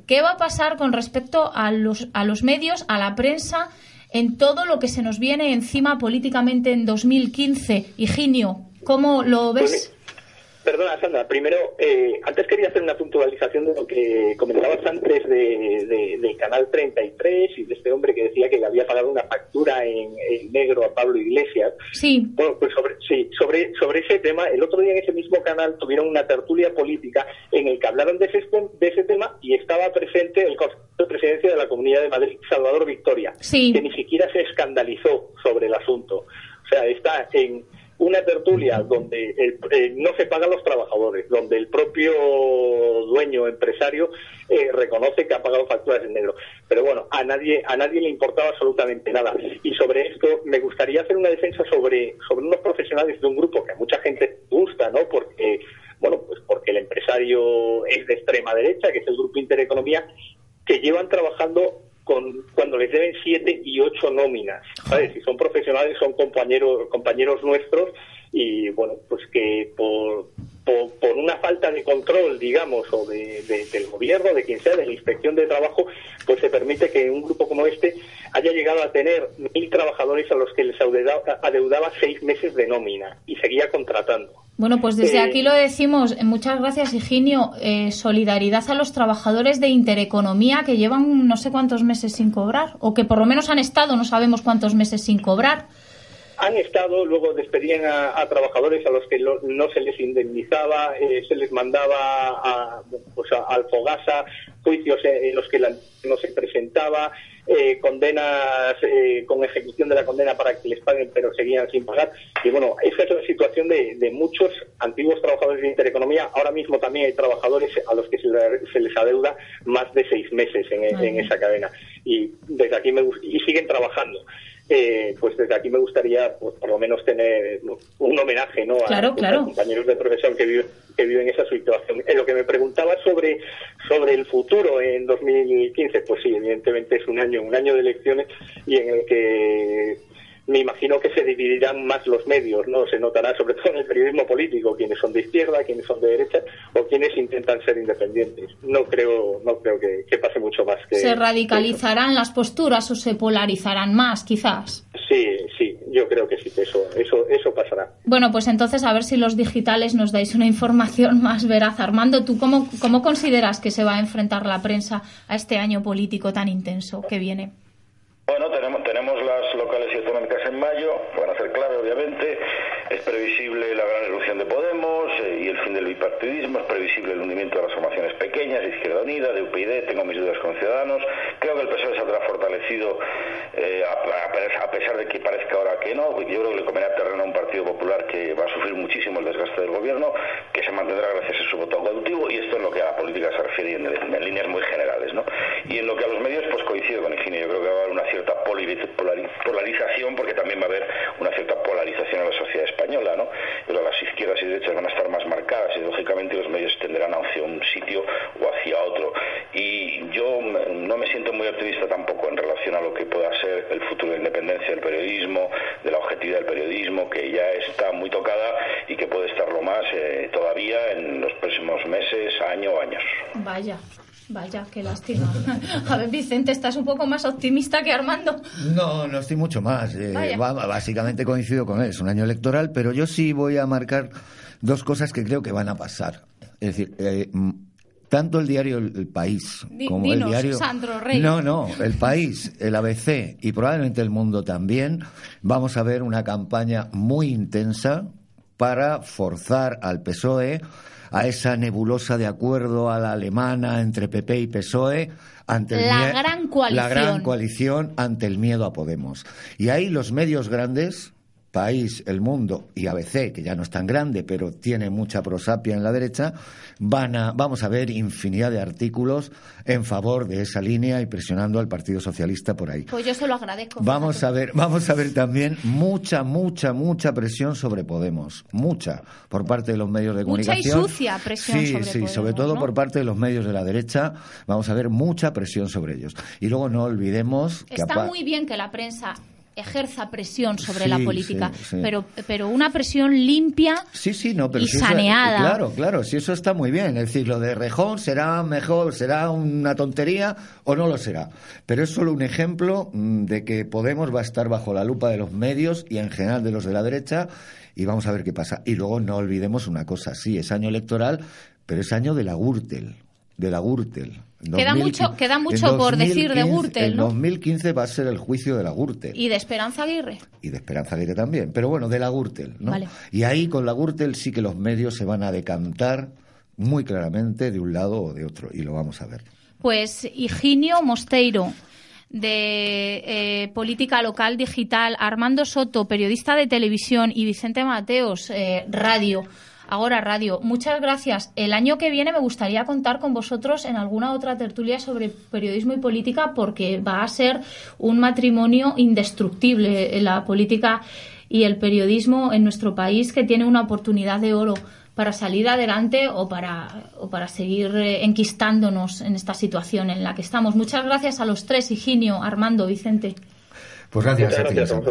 ¿Qué va a pasar con respecto a los, a los medios, a la prensa, en todo lo que se nos viene encima políticamente en 2015? Higinio, ¿cómo lo ves? Perdona, Sandra. Primero, eh, antes quería hacer una puntualización de lo que comentabas antes de, de- del canal 33 y de este hombre que decía que le había pagado una factura en, en negro a Pablo Iglesias. Sí. Bueno, pues sobre, sí, sobre, sobre ese tema, el otro día en ese mismo canal tuvieron una tertulia política en el que hablaron de ese, de ese tema y estaba presente el Consejo de Presidencia de la Comunidad de Madrid, Salvador Victoria, Sí. que ni siquiera se escandalizó sobre el asunto. O sea, está en una tertulia donde el- eh, no se pagan los trabajadores, donde el propio dueño, empresario, eh, reconoce que ha pagado facturas en negro. Pero bueno, a nadie, a nadie le importaba absolutamente nada. Y sobre esto me gustaría hacer una defensa sobre, sobre unos profesionales de un grupo que a mucha gente gusta, ¿no? Porque, bueno, pues porque el empresario es de extrema derecha, que es el Grupo Intereconomía, que llevan trabajando con cuando les deben siete y ocho nóminas, ¿sabes? Si son profesionales, son compañeros compañeros nuestros y bueno, pues que por, por, por una falta de control, digamos, o de, de- del gobierno, de quien sea, de la inspección de trabajo, pues se permite que un grupo como este haya llegado a tener mil trabajadores a los que les adeudaba, adeudaba seis meses de nómina y seguía contratando. Bueno, pues desde Eh, aquí lo decimos. Muchas gracias, Higinio. Eh, solidaridad a los trabajadores de Intereconomía que llevan no sé cuántos meses sin cobrar, o que por lo menos han estado, no sabemos cuántos meses sin cobrar. han estado, luego despedían a, a trabajadores a los que lo- no se les indemnizaba, eh, se les mandaba a, pues a, al Fogasa, juicios en, en los que la, no se presentaba, eh, condenas eh, con ejecución de la condena para que les paguen, pero seguían sin pagar. Y bueno, esa es la situación de, de muchos antiguos trabajadores de Intereconomía. Ahora mismo también hay trabajadores a los que se, se les adeuda más de seis meses en, esa cadena. Y desde aquí me y siguen trabajando eh, pues desde aquí me gustaría pues, por lo menos tener un homenaje ¿no? a, Claro, claro. a compañeros de profesión que viven, que viven esa situación. En lo que me preguntaba sobre, sobre el futuro en 2015, pues sí, evidentemente es un año, un año de elecciones y en el que me imagino que se dividirán más los medios, ¿no? Se notará sobre todo en el periodismo político, quienes son de izquierda, quienes son de derecha o quienes intentan ser independientes. No creo, no creo que, que pase mucho más que Se radicalizarán las posturas o se polarizarán más, quizás. Sí, sí, yo creo que sí, que eso, eso, eso pasará. Bueno, pues entonces a ver si los digitales nos dais una información más veraz. Armando, ¿tú cómo, cómo consideras que se va a enfrentar la prensa a este año político tan intenso que viene? Bueno, tenemos, tenemos las locales y autonómicas en mayo, van a ser clave, obviamente. Es previsible la gran erupción de Podemos eh, y el fin del bipartidismo. Es previsible el hundimiento de las formaciones pequeñas, de Izquierda Unida, de UPyD. Tengo mis dudas con Ciudadanos. Creo que el PSOE saldrá fortalecido, eh, a, pesar de que parezca ahora que no. Yo creo que le conviene terreno a un Partido Popular que va a sufrir muchísimo el desgaste del gobierno, que se mantendrá gracias a su voto cautivo. Y esto es lo que a la política se refiere en, en líneas muy generales. ¿no? Y en lo que a los medios, pues coincido con Higinio. Yo creo que va a haber una cierta polariz- polari- polarización porque también va a haber una cierta polarización en la sociedad española, ¿no? Pero las izquierdas y derechas van a estar más marcadas y lógicamente los medios tenderán hacia un sitio o hacia otro. Y yo m- no me siento muy optimista tampoco en relación a lo que pueda ser el futuro de la independencia del periodismo, de la objetividad del periodismo, que ya está muy tocada y que puede estarlo más eh, eh, todavía en los próximos meses, año o años. Vaya, vaya, qué lástima. (laughs) A ver, Vicente, estás un poco más optimista que Armando. No, no estoy mucho más. Eh, básicamente coincido con él. Es un año electoral, pero yo sí voy a marcar dos cosas que creo que van a pasar. Es decir, eh, tanto el diario El, País como dinos, el diario. Sandro Rey. No, no, El País, el ABC y probablemente El Mundo también. Vamos a ver una campaña muy intensa para forzar al PSOE a esa nebulosa de acuerdo a la alemana entre PP y PSOE ante el La gran coalición. la gran coalición ante el miedo a Podemos. Y ahí los medios grandes, País, El Mundo y ABC, que ya no es tan grande, pero tiene mucha prosapia en la derecha, van a, vamos a ver infinidad de artículos en favor de esa línea y presionando al Partido Socialista por ahí. Pues yo se lo agradezco. Vamos a ver, vamos a ver también mucha, mucha, mucha presión sobre Podemos, mucha por parte de los medios de Mucha y comunicación. sucia presión sí, sobre sí, Podemos, sobre todo ¿no? por parte de los medios de la derecha. Vamos a ver mucha presión sobre ellos. Y luego no olvidemos Está muy bien que la prensa ejerza presión sobre Sí, la política, sí, sí. pero pero una presión limpia Sí, sí, no, pero y si eso- saneada. claro, claro, si eso está muy bien. Es decir, lo de Rejón será mejor, será una tontería o no lo será. Pero es solo un ejemplo mm, de que Podemos va a estar bajo la lupa de los medios y en general de los de la derecha y vamos a ver qué pasa. Y luego no olvidemos una cosa, sí, es año electoral, pero es año de la Gürtel, de la Gürtel. Queda 2015 mucho- queda mucho por decir de 2015 Gürtel, En ¿no? 2015 va a ser el juicio de la Gürtel y de Esperanza Aguirre. y de Esperanza Aguirre también, pero bueno, de la Gürtel, ¿no? Vale. Y ahí con la Gürtel sí que los medios se van a decantar muy claramente de un lado o de otro, y lo vamos a ver. Pues Higinio Mosteiro, de eh, Política Local Digital, Armando Soto, periodista de televisión, y Vicente Mateos, eh, radio. Ahora radio. Muchas gracias. El año que viene me gustaría contar con vosotros en alguna otra tertulia sobre periodismo y política porque va a ser un matrimonio indestructible la política y el periodismo en nuestro país que tiene una oportunidad de oro para salir adelante o para, o para seguir eh, enquistándonos en esta situación en la que estamos. Muchas gracias a los tres, Higinio, Armando, Vicente. Pues gracias, Muchas a ti,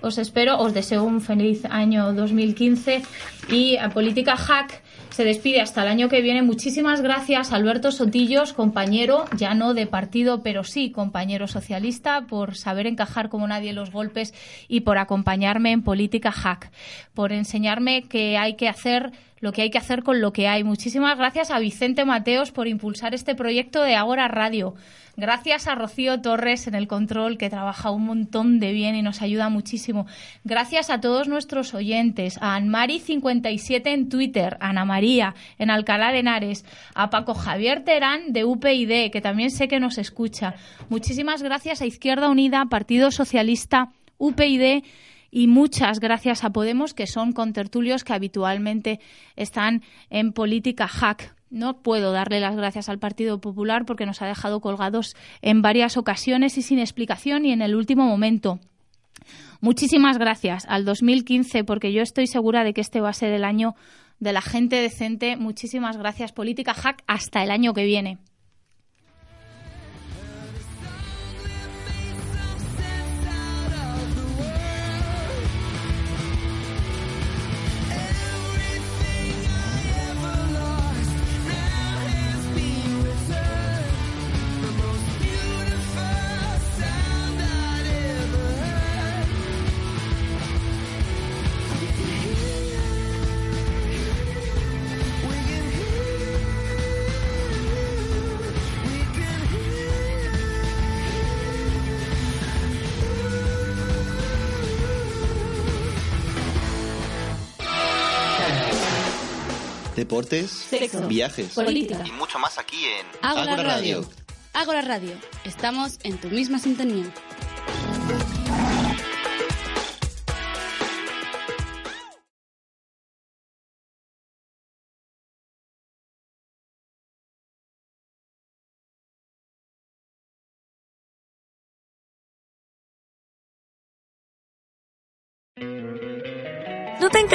Os espero, os deseo un feliz año 2015 y a Política Hack se despide hasta el año que viene. Muchísimas gracias, Alberto Sotillos, compañero, ya no de partido, pero sí compañero socialista, por saber encajar como nadie los golpes y por acompañarme en Política Hack, por enseñarme que hay que hacer lo que hay que hacer con lo que hay. Muchísimas gracias a Vicente Mateos por impulsar este proyecto de Agora Radio. Gracias a Rocío Torres en el control, que trabaja un montón de bien y nos ayuda muchísimo. Gracias a todos nuestros oyentes, a Anmari57 en Twitter, a Ana María en Alcalá de Henares, a Paco Javier Terán de UPyD, que también sé que nos escucha. Muchísimas gracias a Izquierda Unida, Partido Socialista, UPyD y muchas gracias a Podemos, que son contertulios que habitualmente están en política hack. No puedo darle las gracias al Partido Popular porque nos ha dejado colgados en varias ocasiones y sin explicación y en el último momento. Muchísimas gracias al 2015 porque yo estoy segura de que este va a ser el año de la gente decente. Muchísimas gracias Política Hack hasta el año que viene. Deportes, Sexo, viajes política. y mucho más aquí en Ágora Radio. Ágora Radio. Estamos en tu misma sintonía.